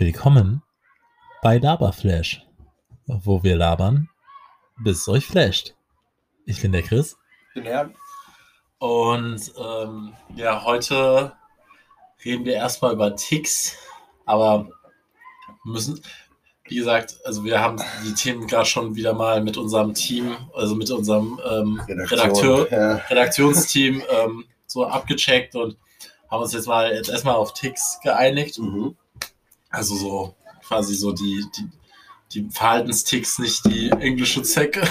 Willkommen bei Laberflash, wo wir labern, bis es euch flasht. Ich bin der Chris. Ich bin der. Und ähm, ja, heute reden wir erstmal über Ticks, aber müssen, wie gesagt, also wir haben die Themen gerade schon wieder mal mit unserem Team, also mit unserem ähm, Redaktion, Redakteur, ja. Redaktionsteam ähm, so abgecheckt und haben uns jetzt mal jetzt erstmal auf Ticks geeinigt. Mhm. Also so quasi so die, die, die Verhaltensticks, nicht die englische Zecke.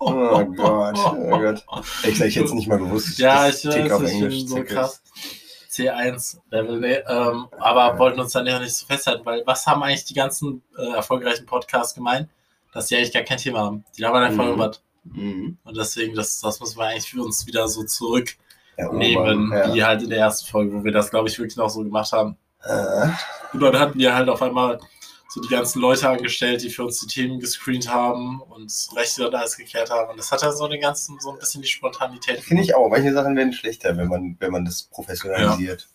Oh Gott, oh Gott. Ich, ich hätte es nicht mal gewusst. Ja, dass ich Tick weiß, auf ich Englisch so Tick krass. C1 Level, nee, ähm, aber wollten uns dann ja nicht so festhalten, weil was haben eigentlich die ganzen äh, erfolgreichen Podcasts gemeint? Dass die eigentlich gar kein Thema haben. Die labern einfach Mhm. über. Mhm. Und deswegen, das, das müssen wir eigentlich für uns wieder so zurücknehmen, Ja, wie halt in der ersten Folge, wo wir das, glaube ich, wirklich noch so gemacht haben. Äh, Und dann hatten wir halt auf einmal so die ganzen Leute angestellt, die für uns die Themen gescreent haben und Rechte und alles geklärt haben. Und das hat dann so den ganzen, so ein bisschen die Spontanität. Finde ich auch. Manche Sachen werden schlechter, wenn man, wenn man das professionalisiert.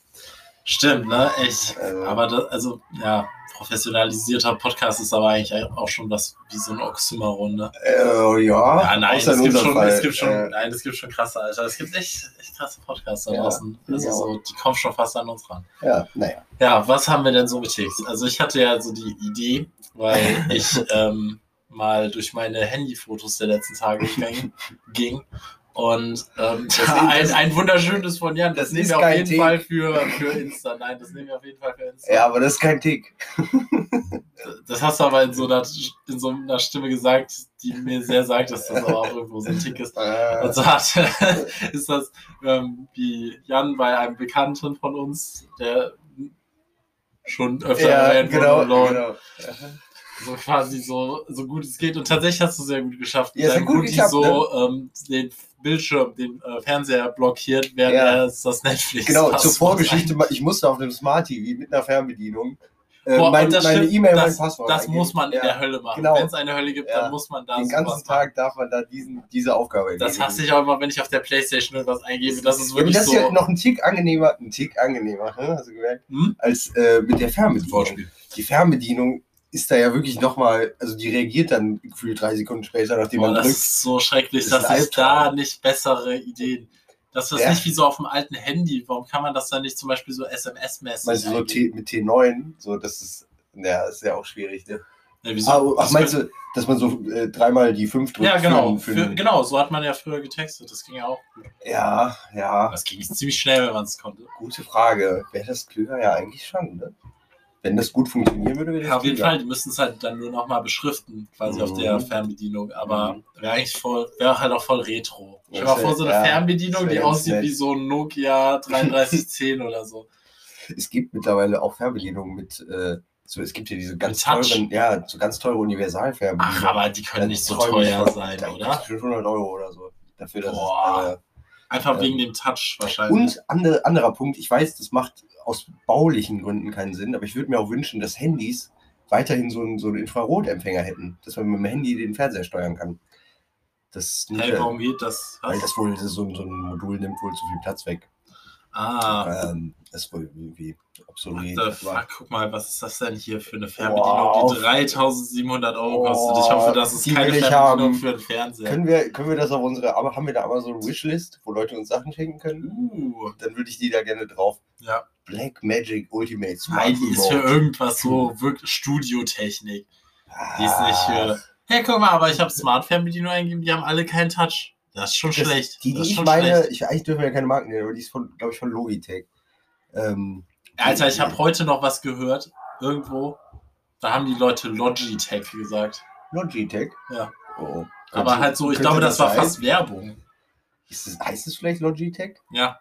Stimmt, ne? Echt. Also, Aber das, also, ja, professionalisierter Podcast ist aber eigentlich auch schon was wie so ein Oxymoron, ne? äh, ja, Ja, nein, es gibt, schon, es gibt schon, Äh, nein, es gibt schon krasse, Alter. Es gibt echt, echt krasse Podcasts da Ja, draußen. Also ja. so, die kommen schon fast an uns ran. ja, naja. Ja, was haben wir denn so mit Ticks? Also ich hatte ja so die Idee, weil ich ähm, mal durch meine Handyfotos der letzten Tage ging und ähm, ein, ein wunderschönes von Jan, das, das nehmen wir auf jeden Tick. Fall für, für Insta. Nein, das nehmen wir auf jeden Fall für Insta. Ja, aber das ist kein Tick. Das hast du aber in so, einer, in so einer Stimme gesagt, die mir sehr sagt, dass das aber auch irgendwo so ein Tick ist. Äh, Und so hat, ist das ähm, wie Jan bei einem Bekannten von uns, der schon öfter ja, erwähnt wurde, genau, genau. so quasi so, so gut es geht. Und tatsächlich hast du sehr gut geschafft. Ja, deinem gut geklappt, so ähm, den Bildschirm, den äh, Fernseher blockiert, während Ja. er das Netflix Genau, zur Vorgeschichte, ich musste auf einem Smart TV mit einer Fernbedienung äh, Boah, mein, das meine E-Mail und mein das, Passwort Das eingeben. muss man in ja. der Hölle machen. genau. Wenn es eine Hölle gibt, Ja. dann muss man da Den ganzen machen. Tag darf man da diesen, diese Aufgabe Das hasse ich auch immer, wenn ich auf der Playstation irgendwas eingebe. Das ist Ja, wirklich das ist so. ja noch ein Tick angenehmer, ein Tick angenehmer, ne? hast du gemerkt, Hm? als äh, mit der Fernbedienung. Die Fernbedienung ist da ja wirklich nochmal, also die reagiert dann gefühlt drei Sekunden später, nachdem Boah, man das drückt. ist so schrecklich, Das ist dass Albtraum. da nicht bessere Ideen. Das ist Ja. nicht wie so auf dem alten Handy. Warum kann man das dann nicht zum Beispiel so SMS-mäßig? Meinst du so T, mit T9, so das ist, ja, ist ja auch schwierig. Ne? Ja, wieso? Ah, ach, Das meinst du, dass man so äh, dreimal die 5 drückt? Ja, genau. Für, für, genau, so hat man ja früher getextet. Das ging ja auch gut. Ja, ja, Das ging ziemlich schnell, wenn man es konnte. gute Frage. Wäre das klüger? Ja, eigentlich schon, ne? Wenn das gut funktionieren würde, wäre das Ja, auf jeden. Fall, die müssten es halt dann nur nochmal beschriften, quasi auf Mhm. der Fernbedienung. Aber Mhm. wäre eigentlich voll, wäre halt auch voll retro. Das mal vor, so eine ja, Fernbedienung, die aussieht nett. wie so ein Nokia 3310 oder so. Es gibt mittlerweile auch Fernbedienungen mit, äh, so, es gibt ja diese ganz teuren, ja, so ganz teure Universalfernbedienungen. Ach, aber die können nicht so ich teuer von. sein, oder? kostet 500 Euro oder so. Dafür, dass Boah. es, äh, Einfach Ja. wegen dem Touch wahrscheinlich. Und andere, anderer Punkt, ich weiß, das macht aus baulichen Gründen keinen Sinn, aber ich würde mir auch wünschen, dass Handys weiterhin so einen, so einen Infrarotempfänger hätten, dass man mit dem Handy den Fernseher steuern kann. Das nicht, Hey, warum geht das? weil das wohl so, so ein Modul nimmt wohl zu viel Platz weg. Ah, Ähm, das ist wohl irgendwie obsolet. what the fuck, guck mal, was ist das denn hier für eine Fernbedienung, Wow. die 3700 Euro Oh, kostet? Ich hoffe, das ist die keine Fernbedienung für einen Fernseher. Können wir, können wir das auf unsere, haben wir da aber so eine Wishlist, wo Leute uns Sachen schenken können? Uh, Dann würde ich die da gerne drauf. ja. Black Magic Ultimate Smart Nein, die ist für irgendwas so wirklich Studiotechnik. Die ist nicht Ah. für. Hey, guck mal, aber ich habe Smart-Fernbedienungen eingegeben, die haben alle keinen Touch. Das ist schon Das- schlecht. Die, das die ich schon meine, schlecht. ich, eigentlich dürfen wir ja keine Marken nennen, aber die ist von, glaube ich, von Logitech. Ähm, Alter, ich habe heute noch was gehört. Irgendwo. Da haben die Leute Logitech gesagt. Logitech? Ja. Oh. Aber Könnte- halt so, ich glaube, das war sein? fast Werbung. Ist es, heißt es vielleicht Logitech? Ja,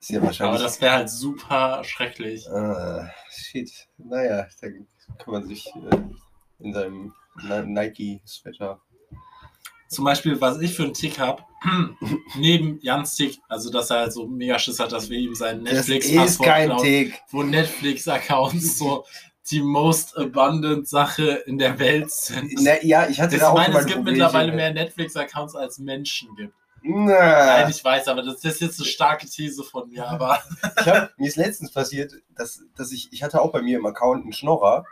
Ist ja aber wahrscheinlich. das wäre halt super schrecklich. Ah, shit. Naja, da kann man sich äh, in seinem Ni- Nike-Sweater. Zum Beispiel, was ich für einen Tick habe, neben Jans Tick, also dass er halt so mega Schiss hat, dass wir ihm seinen Das ist Netflix-Passwort kein klauen, Tick. wo Netflix-Accounts so die most abundant Sache in der Welt sind. Na, ja, ich hatte Ich da auch meine, es gibt mittlerweile mehr Netflix-Accounts als Menschen gibt. Nein, Na, ich weiß, aber das ist jetzt eine starke These von mir, aber hab, mir ist letztens passiert, dass, dass ich, ich hatte auch bei mir im Account einen Schnorrer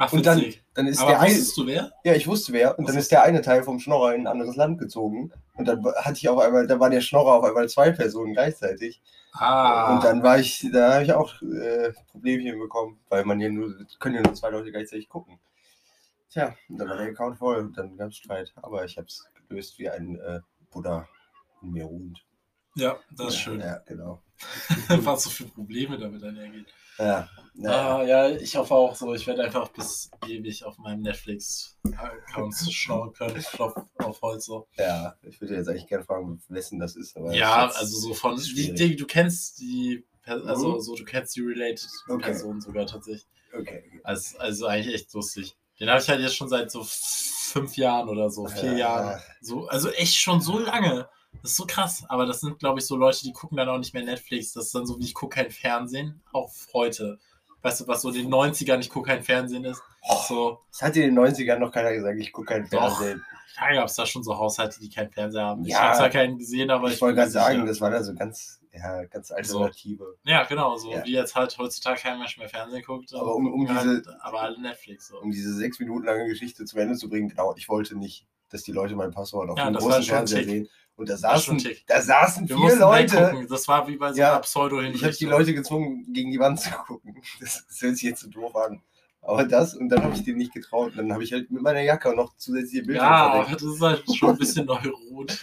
ach, und dann, dann ist aber der eine, du wer? ja, ich wusste wer, und dann ist der eine Teil vom Schnorrer in ein anderes Land gezogen und dann hatte ich auf einmal, da war der Schnorrer auf einmal zwei Personen gleichzeitig Ah, und dann war ich, da habe ich auch äh, Problemchen bekommen, weil man ja nur, können ja nur zwei Leute gleichzeitig gucken. Tja, und dann war der Account voll und dann gab es Streit, aber ich habe es gelöst wie ein äh, Buddha in mir ruhend. ja, das ist ja, schön. Ja, genau. Was so für Probleme damit einhergehen. Ja, naja. Ah, ja, ich hoffe auch so. Ich werde einfach bis ewig auf meinem Netflix-Account schauen können. Klopf auf Holz so. Ja, ich würde jetzt eigentlich gerne fragen, wessen das ist. Ja, das also so von. Die, die, du kennst die. Per- Also Mhm. so, du kennst die related Okay. Person sogar tatsächlich. Okay. okay. Also, also eigentlich echt lustig. Den habe ich halt jetzt schon seit so fünf Jahren oder so, vier Ja. Jahren. So, also echt schon so lange. Das ist so krass. Aber das sind, glaube ich, so Leute, die gucken dann auch nicht mehr Netflix. Das ist dann so wie ich gucke kein Fernsehen. Auch heute. Weißt du, was so in den 90ern ich gucke kein Fernsehen ist? So, Das hat in den 90ern noch keiner gesagt, ich gucke kein Doch. Fernsehen. da gab es da schon so Haushalte, die keinen Fernseher haben. Ich Ja. habe zwar keinen gesehen, aber ich, ich wollte gerade sagen, das war da so ganz, ja, ganz alternative. Ja, genau, so Ja. wie jetzt halt heutzutage kein Mensch mehr Fernsehen guckt. Aber um- um halt, aber alle Netflix. So. Um diese sechs Minuten lange Geschichte zu Ende zu bringen, genau, ich wollte nicht, dass die Leute mein Passwort auf Ja, dem großen Fernseher sehen. Und da saßen, da saßen Wir vier Leute. weggucken. Das war wie bei so Ja. einer pseudo Ich habe die Leute gezwungen, gegen die Wand zu gucken. Das, das hört sich jetzt so doof an. Aber das, und dann habe ich denen nicht getraut. Und dann habe ich halt mit meiner Jacke noch zusätzliche Bilder Ja, aber das ist halt schon ein bisschen neurotisch.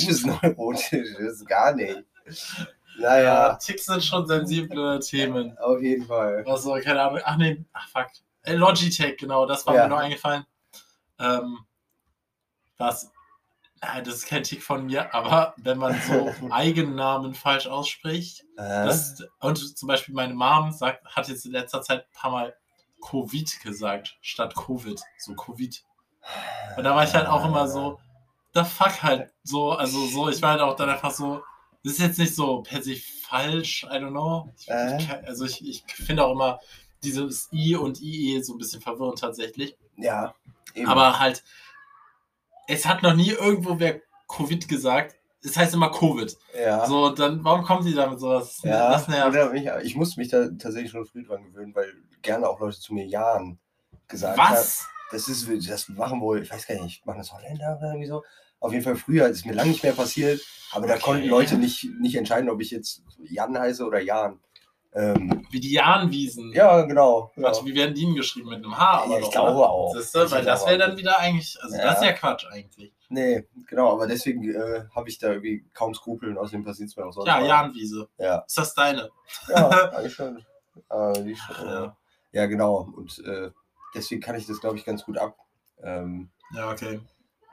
Du bist neurotisch, das ist gar nicht. Ja, Naja, Ticks sind schon sensible Themen. auf jeden Fall. Also, keine Ahnung. Ach nee, ach fuck. Äh, Logitech, genau, das war Ja. mir noch eingefallen. Ähm, was? Das ist kein Tick von mir, aber wenn man so Eigennamen falsch ausspricht, Äh, das, und zum Beispiel meine Mom sagt, hat jetzt in letzter Zeit ein paar Mal Covid gesagt, statt Covid, so Covid. Und da war ich halt auch immer so, the fuck halt so, also so, ich war halt auch dann einfach so, das ist jetzt nicht so per se falsch, I don't know. Ich, Äh? ich, also ich, ich finde auch immer dieses I und IE so ein bisschen verwirrend tatsächlich. Ja, eben. Aber halt, es hat noch nie irgendwo wer Covid gesagt. Es heißt immer Covid. ja. So, dann, warum kommen die damit sowas? Ja, Das nervt. mich, ich musste mich da tatsächlich schon früh dran gewöhnen, weil gerne auch Leute zu mir Jahren gesagt haben. Was? Das ist, das machen wohl, ich weiß gar nicht, machen das Holländer oder irgendwie so. Auf jeden Fall früher, das ist mir lange nicht mehr passiert, aber da Okay. konnten Leute nicht, nicht entscheiden, ob ich jetzt Jan heiße oder Jan. Ähm, Wie die Jahnwiesen. ja, genau. Ja. Warte, wie werden die denn geschrieben? Mit einem H? Ja, ich doch, glaube oder? auch. Siehste, Ich weil das wäre dann wieder eigentlich, also Ja. das ist ja Quatsch eigentlich. Nee, genau, aber deswegen äh, habe ich da irgendwie kaum Skrupel und außerdem passiert es mir auch sonst. Ja. Jahnwiese. Ja, Ist das deine? ja eigentlich schon. Äh, schon Ja. ja. ja, genau. Und äh, deswegen kann ich das, glaube ich, ganz gut ab. Ähm, Ja, okay.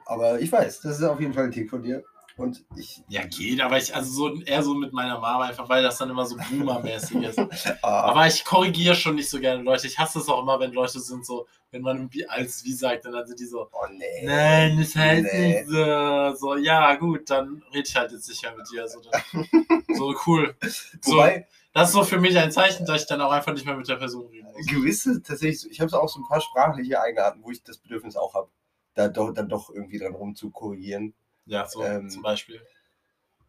aber ich weiß, das ist auf jeden Fall ein Tick von dir. Und ich. Ja, geht, aber ich, also so eher so mit meiner Mama, einfach weil das dann immer so Boomer-mäßig ist. Ah, Aber ich korrigiere schon nicht so gerne Leute. Ich hasse es auch immer, wenn Leute sind so, wenn man irgendwie als wie sagt, dann sind die so, oh nee. nein, das heißt Nee. nicht so. So, ja, gut, dann rede ich halt jetzt nicht mehr mit dir. So, dann, so cool. So, Wobei, das ist so für mich ein Zeichen, dass ich dann auch einfach nicht mehr mit der Person reden muss. gewisse, tatsächlich, ich habe auch so ein paar sprachliche Eigenarten, wo ich das Bedürfnis auch habe, da doch, dann doch irgendwie dran rum zu korrigieren. Ja, so Ähm, zum Beispiel.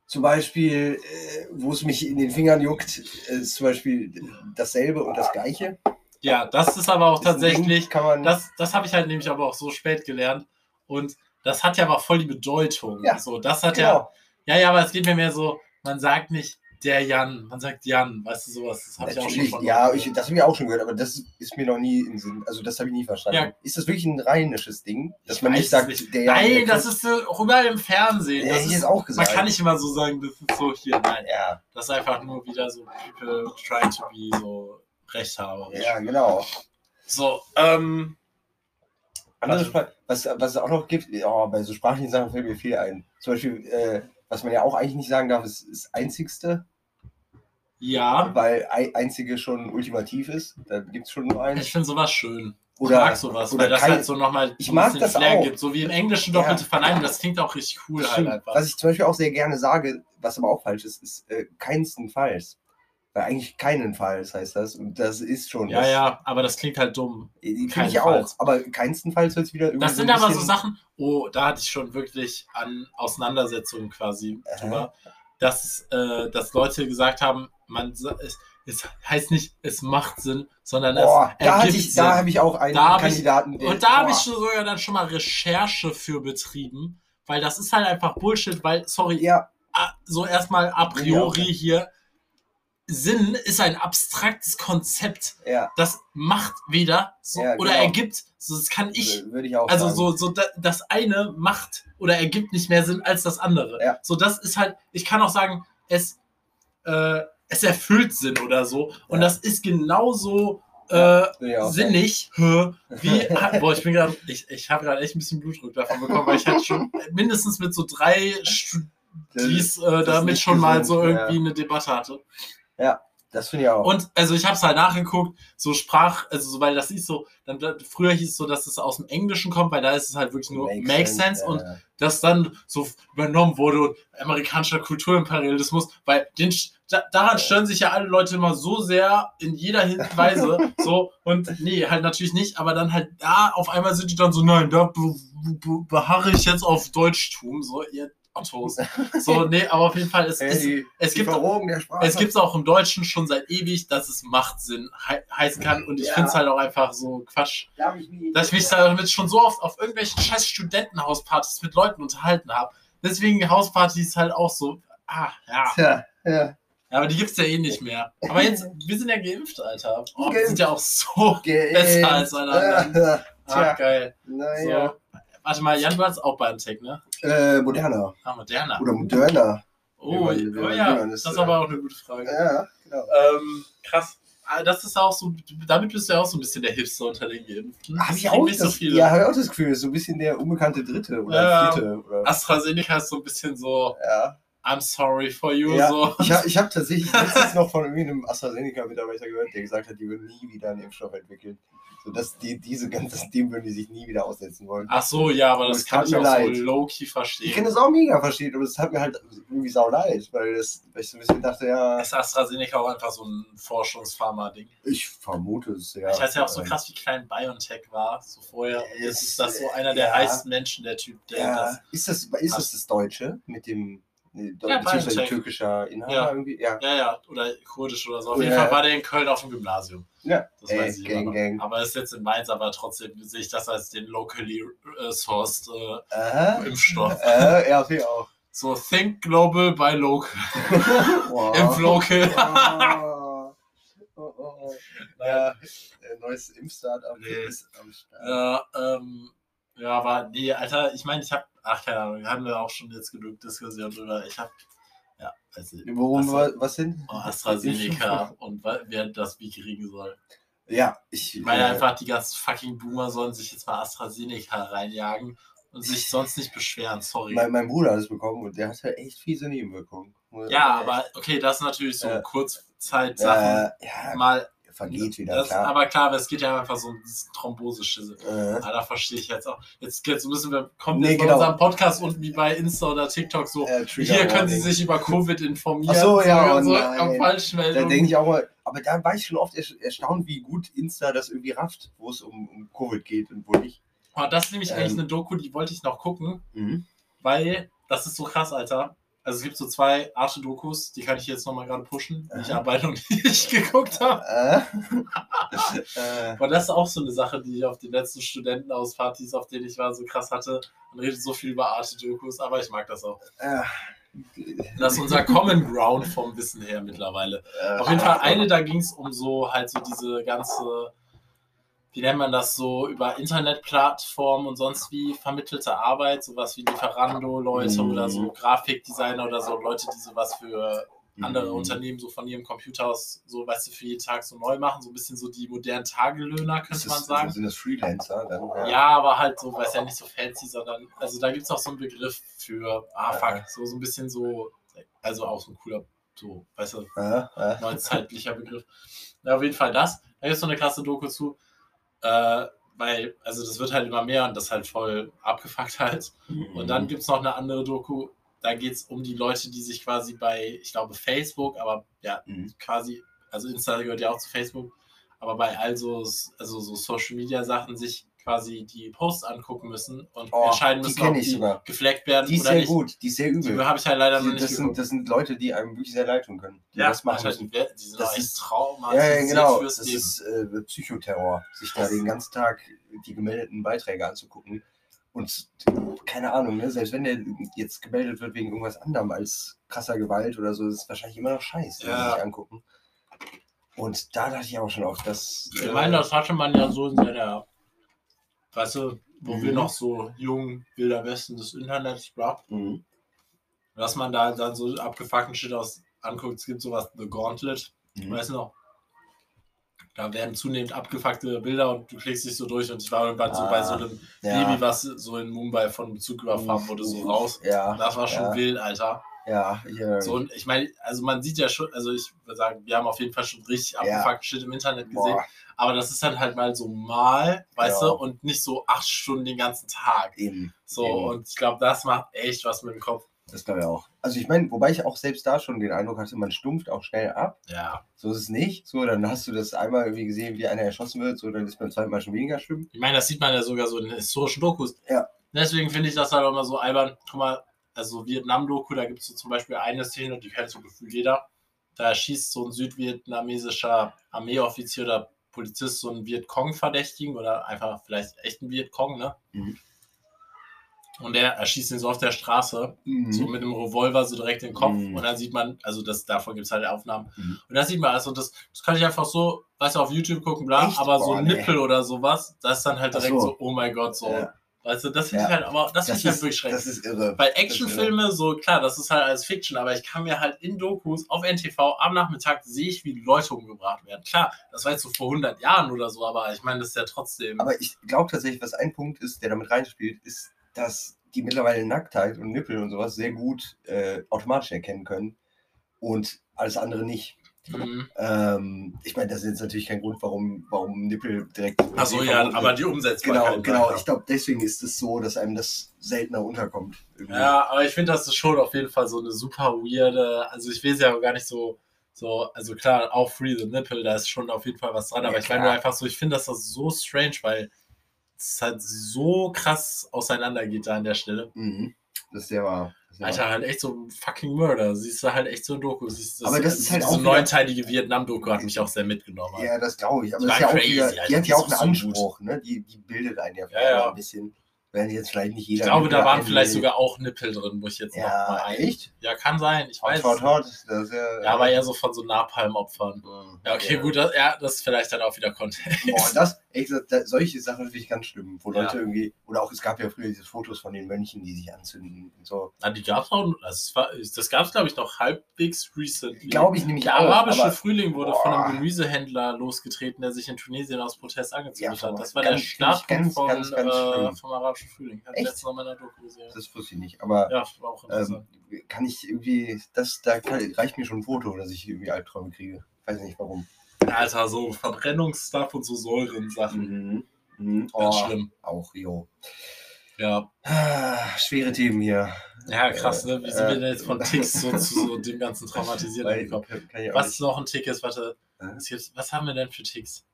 Zum Beispiel, äh, wo es mich in den Fingern juckt, ist zum Beispiel dasselbe und das Gleiche. Ja, das ist aber auch Ist Ding, tatsächlich, man. das, das habe ich halt nämlich aber auch so spät gelernt. Und das hat ja aber voll die Bedeutung. Ja, so, das hat ja, genau. ja, ja, aber es geht mir mehr so, man sagt nicht der Jan, man sagt Jan, weißt du sowas, das habe ich auch schon von ja, ich, das habe ich auch schon gehört, aber das ist mir noch nie im Sinn. Also das habe ich nie verstanden. Ja. Ist das wirklich ein rheinisches Ding, dass Ich man nicht sagt, nicht. der Nein, der das ist so auch überall im Fernsehen. Ja, Das ich ist, auch man gesagt. kann nicht immer so sagen, das ist so hier. Nein, Ja, das ist einfach nur wieder so people trying to be so rechthaberisch. ja, genau. So, ähm, Andere. Sprache, was, was es auch noch gibt, oh, bei so sprachlichen Sachen fällt mir viel ein. Zum Beispiel, äh, was man ja auch eigentlich nicht sagen darf, ist, ist einzigste, ja, weil ei- einzige schon ultimativ ist. Da gibt es schon nur ich eins. finde sowas schön. Oder, ich mag sowas, oder weil das kein- halt so nochmal Ich so ein mag bisschen das Flair auch. gibt. So wie im Englischen doppelte Ja. Verneinung, das klingt auch richtig cool halt einfach. Was ich zum Beispiel auch sehr gerne sage, was aber auch falsch ist, ist äh, keinstenfalls. Weil eigentlich keinenfalls heißt das. Und das ist schon. Ja, das, ja, aber das klingt halt dumm. Finde ich auch. Aber keinstenfalls wird es wieder irgendwie. Das sind ein aber so Sachen, oh, da hatte ich schon wirklich an Auseinandersetzungen quasi drüber, dass, äh, dass Leute gesagt haben, man es, es heißt nicht, es macht Sinn, sondern Boah, es da, ergibt ich, da Sinn. habe ich auch einen Da ich- Kandidaten. der- Und da habe ich sogar dann schon mal Recherche für betrieben, weil das ist halt einfach Bullshit, weil, sorry, Ja, so erstmal a priori hier, Sinn ist ein abstraktes Konzept. ja. Das macht weder so, Ja, oder genau. ergibt, so das kann ich Würde ich auch also sagen. so, so da, das eine macht oder ergibt nicht mehr Sinn als das andere. Ja. So, das ist halt, ich kann auch sagen, es, äh, es erfüllt Sinn oder so. Und Ja. das ist genauso äh, sagen. sinnig, hä, wie, boah, ich bin gerade, ich, ich habe gerade echt ein bisschen Blutdruck davon bekommen, weil ich hatte schon mindestens mit so drei Studis äh, damit schon mal gesund, so ja. irgendwie eine Debatte hatte. Das finde ich auch. Und also ich habe es halt nachgeguckt, so Sprach, also so, weil das ist so, dann früher hieß es so, dass es aus dem Englischen kommt, weil da ist es halt wirklich nur Make, sense, ja, und ja. das dann so übernommen wurde und amerikanischer Kulturimperialismus, weil den, da, daran stören sich ja alle Leute immer so sehr in jeder Weise, so und nee, halt natürlich nicht, aber dann halt da auf einmal sind die dann so, nein, da be, be, beharre ich jetzt auf Deutschtum, so ihr Ottos. So, nee, aber auf jeden Fall, es, Äh, es, die, es gibt es gibt auch im Deutschen schon seit ewig, dass es Machtsinn hei heißen kann. Und ich Ja. finde es halt auch einfach so Quatsch, ich nie- dass ich mich damit schon so oft auf irgendwelchen scheiß Studentenhauspartys mit Leuten unterhalten habe. Deswegen Hauspartys halt auch so, ah, ja. Tja, ja. Ja, Aber die gibt es ja eh nicht mehr. Aber jetzt, wir sind ja geimpft, Alter. Oh, wir sind ja auch so Geimpft. besser als alle anderen. Ja, Ah, Tja, geil. naja. So. Warte mal, Jan, du hast auch BioNTech, ne? Äh, moderner. Ah, Moderna. Oder moderner. Oh, Wie man- wie oh ja, wie man das ist äh, aber auch eine gute Frage. Ja, genau. Ähm, krass. Ah, Das ist auch so, damit bist du ja auch so ein bisschen der Hipster unter den Geimpften. Habe Das ich auch nicht so das, viele. Ja, habe ich auch das Gefühl, so ein bisschen der unbekannte Dritte oder Ja. Vierte. Oder, AstraZeneca ist so ein bisschen so, ja. I'm sorry for you. Ja, So. Ich habe ich hab tatsächlich letztens noch von einem AstraZeneca-Mitarbeiter gehört, der gesagt hat, die würden nie wieder einen Impfstoff entwickeln. So dass die, diese ganzen, dem würden die sich nie wieder aussetzen wollen. Ach so, ja, aber das Es kann ich auch leid. so low-key Ich verstehen. kann das auch mega verstehen, aber es hat mir halt irgendwie sau leid, weil, das, weil ich so ein bisschen dachte, ja, Ist AstraZeneca auch einfach so ein Forschungspharma-Ding? ich vermute es, ja. Ich weiß ja auch so Ähm, krass, wie klein BioNTech war, so vorher. Es- ist das so einer der ja. heißesten Menschen, der Typ, der Ja, das. ist das, ist das das Deutsche mit dem, nee, Ja, beziehungsweise türkischer Inhaber Ja. irgendwie? Ja. Ja, ja, oder kurdisch oder so. Auf jeden. Fall war der in Köln auf dem Gymnasium. Ja, Das Ey, weiß ich Gang, aber. Gang. Aber ist jetzt in Mainz, aber trotzdem sehe ich das als den locally äh, sourced äh, Impfstoff. äh, ja, okay, auch. So, think global by local. Wow. Impf local. Oh, oh, oh, oh. Ja, äh, neues Impfstart-up Nee. ist am Start. Ja, ähm, ja, aber nee, Alter, ich meine, ich habe, ach keine Ahnung, wir haben ja auch schon jetzt genug Diskussion drüber. Ich habe, ja, weiß nicht. Worum, Astra- wa- was denn? oh, AstraZeneca und wer das wie kriegen soll. Ja, ich, Ich meine äh, einfach, die ganzen fucking Boomer sollen sich jetzt mal AstraZeneca reinjagen und sich sonst nicht beschweren, sorry. mein, mein Bruder hat es bekommen und der hatte echt fiese Nebenwirkungen. Ja, äh, aber okay, das ist natürlich so Ja. Kurzzeitsachen. äh, ja, Mal, vergeht wieder, das, klar. aber klar, es geht ja einfach so um diese Thrombose-Schisse. äh, Ah, da verstehe ich jetzt auch. Jetzt, jetzt müssen wir, kommt Nee, jetzt bei genau. unserem Podcast unten wie bei Insta oder TikTok so, äh, hier können Sie sich über Covid informieren. Ach so, ja, oh so am Da Falschmeldung. denke ich auch mal, aber da war ich schon oft erst- erstaunt, wie gut Insta das irgendwie rafft, wo es um, um Covid geht und wo nicht. Oh, das ist nämlich eigentlich Ähm. eine Doku, die wollte ich noch gucken, weil das ist so krass, Alter. Also es gibt so zwei Arte-Dokus, die kann ich jetzt nochmal gerade pushen, die ich Aha. aber noch nicht geguckt habe. Äh, äh, Aber das ist auch so eine Sache, die ich auf den letzten Studentenauspartys, auf denen ich war, so krass hatte. Man redet so viel über Arte-Dokus, aber ich mag das auch. äh, Das ist unser Common Ground vom Wissen her mittlerweile. äh, Auf jeden Fall eine, da ging es um so halt so diese ganze, wie nennt man das so, über Internetplattformen und sonst wie vermittelte Arbeit, sowas wie Lieferando-Leute Mhm. oder so Grafikdesigner oder so Leute, die sowas für andere Mhm. Unternehmen so von ihrem Computer aus so, weißt du, für jeden Tag so neu machen, so ein bisschen so die modernen Tagelöhner, könnte das, man sagen. Sind das Freelancer? Dann, Ja, aber halt so, weiß ja nicht so fancy, sondern, also da gibt es auch so einen Begriff für, ah fuck, so, so ein bisschen so, also auch so ein cooler, so, weißt du, äh. neuzeitlicher Begriff. Ja, auf jeden Fall das. Da gibt es so eine krasse Doku zu. Äh, weil, also das wird halt immer mehr und das halt voll abgefuckt halt. Und dann gibt es noch eine andere Doku, da geht es um die Leute, die sich quasi bei, ich glaube, Facebook, aber ja, Mhm. quasi, also Insta gehört ja auch zu Facebook, aber bei all so, also so Social Media Sachen sich quasi die Posts angucken müssen und Oh, entscheiden die müssen, kenn ob die sogar. gefleckt werden Die ist oder sehr nicht. gut, die ist sehr Die übel. habe ich halt leider noch Die, nicht das, sind, das sind Leute, die einem wirklich sehr leid tun können. Die das machen Alter, müssen. die, die sind Das ist- traumatisiert Ja, ja, genau. fürs Das Leben. ist äh, Psychoterror, sich da den ganzen Tag die gemeldeten Beiträge anzugucken. Und keine Ahnung, ne? selbst wenn der jetzt gemeldet wird wegen irgendwas anderem als krasser Gewalt oder so, ist es wahrscheinlich immer noch scheiße, wenn Ja. sie sich angucken. Und da dachte ich auch schon auf das. Ich meine, das hatte man ja so in seiner, weißt du, wo Mhm. wir noch so jung, wilder Westen des Internets, bla, Mhm. dass man da dann so abgefuckten Shit aus anguckt. Es gibt sowas, The Gauntlet, Mhm. weißt du noch? Da werden zunehmend abgefuckte Bilder und du klickst dich so durch und ich war irgendwann so Ah, bei so einem Ja. Baby, was so in Mumbai von Bezug überfahren wurde, so raus. Ja, Das war schon ja. wild, Alter. Ja, hier. So, und ich meine, also man sieht ja schon, also ich würde sagen, wir haben auf jeden Fall schon richtig abgefuckten Shit im Internet gesehen. boah, Aber das ist dann halt mal so mal, weißt Ja. du, und nicht so acht Stunden den ganzen Tag. eben. So, Eben. und ich glaube, das macht echt was mit dem Kopf. Das glaube ich auch. Also ich meine, wobei ich auch selbst da schon den Eindruck hatte, man stumpft auch schnell ab. Ja. So ist es nicht. So, dann hast du das einmal irgendwie gesehen, wie einer erschossen wird, so, dann ist beim zweiten Mal schon weniger schlimm. Ich meine, das sieht man ja sogar so in historischen Dokus. Ja. Deswegen finde ich das halt auch immer so albern. Guck mal, also Vietnam-Doku, da gibt es so zum Beispiel eine Szene, die kennt so gefühlt jeder. Da schießt so ein südvietnamesischer Armeeoffizier oder Polizist so einen Vietcong-Verdächtigen oder einfach vielleicht echten Vietcong, ne? Mhm. Und der erschießt ihn so auf der Straße. so mit dem Revolver so direkt in den Kopf Mhm. und dann sieht man, also das davon gibt es halt Aufnahmen. Mhm. Und da sieht man also das, das kann ich einfach so, weißt du, auf YouTube gucken, bla, Echt? aber so Boah, ein nee. Nippel oder sowas, das ist dann halt direkt so. so. oh mein Gott, so. Ja. Weißt du, das finde Ja. ich halt, aber das, finde Das ich halt schrecklich. das ist irre. Ist Actionfilme, so klar, das ist halt als Fiction, aber ich kann mir halt in Dokus auf NTV am Nachmittag sehe ich, wie Leute umgebracht werden. Klar, das war jetzt so vor 100 Jahren oder so, aber ich meine, das ist ja trotzdem. Aber ich glaube tatsächlich, was ein Punkt ist, der damit reinspielt, ist, dass die mittlerweile Nacktheit und Nippel und sowas sehr gut äh, automatisch erkennen können und alles andere nicht. Mhm. Ähm, ich meine, das ist jetzt natürlich kein Grund, warum, warum Nippel direkt. Achso, ja, aber die Umsetzbarkeit. Genau, genau. ja. Ich glaube, deswegen ist es so, dass einem das seltener unterkommt. Irgendwie. Ja, aber ich finde, das ist schon auf jeden Fall so eine super weirde, also ich will es ja gar nicht so, so, also klar, auch Free the Nipple, da ist schon auf jeden Fall was dran, aber Ja, ich meine nur einfach so, ich finde, dass das so strange, weil es halt so krass auseinandergeht da an der Stelle. Mhm. Das ist sehr wahr. Das sehr Alter, halt echt so fucking Murder. Siehst du halt echt so ein Doku. Siehst, Aber das ist halt diese auch wieder- neunteilige Vietnam-Doku hat mich auch sehr mitgenommen. Ja, das glaube ich. Aber Die das ist ja auch crazy, wieder, Alter. die hat ja auch einen auch Anspruch, ne? Die, die bildet einen ja, Ja, ja. ein bisschen. Wenn jetzt vielleicht nicht ich jeder. glaube, da waren vielleicht sogar auch Nippel drin, wo ich jetzt noch Ja, mal ein. echt? Ja, kann sein, ich weiß. Hot, hot. Das ja, Ja, aber eher so von so Napalm-Opfern. Mhm. Ja, okay, gut, das, ja, das ist vielleicht dann auch wieder Kontext. Boah, das, das, das, solche Sachen finde ich ganz schlimm, wo Ja. Leute irgendwie, oder auch es gab ja früher diese Fotos von den Mönchen, die sich anzünden und so. Na, die gab's auch, das, war- das gab's, glaube ich, noch halbwegs recent. Glaube ich nämlich Der auch. arabische aber- Frühling wurde von Boah. einem Gemüsehändler losgetreten, der sich in Tunesien aus Protest angezündet Ja, hat. Das war der Startpunkt ganz, von, ganz, ganz äh, vom arabischen Frühling. Hab ich Echt? in meiner Doku gesehen. Das wusste ich nicht. Aber Ja, war auch interessant. ähm, kann ich irgendwie, das, da kann, reicht mir schon ein Foto, dass ich irgendwie Albträume kriege. Weiß nicht warum. Alter, so Verbrennungsstuff und so Säuren-Sachen. Mhm. Mhm. Ganz Oh, schlimm. auch, jo. Ja. Ah, schwere Themen hier. ja, krass, ne? Wie sind Äh, wir denn jetzt von Ticks so zu so dem ganzen Traumatisierten gekommen? auch Was nicht. noch ein Tick ist, warte, Äh? was haben wir denn für Ticks?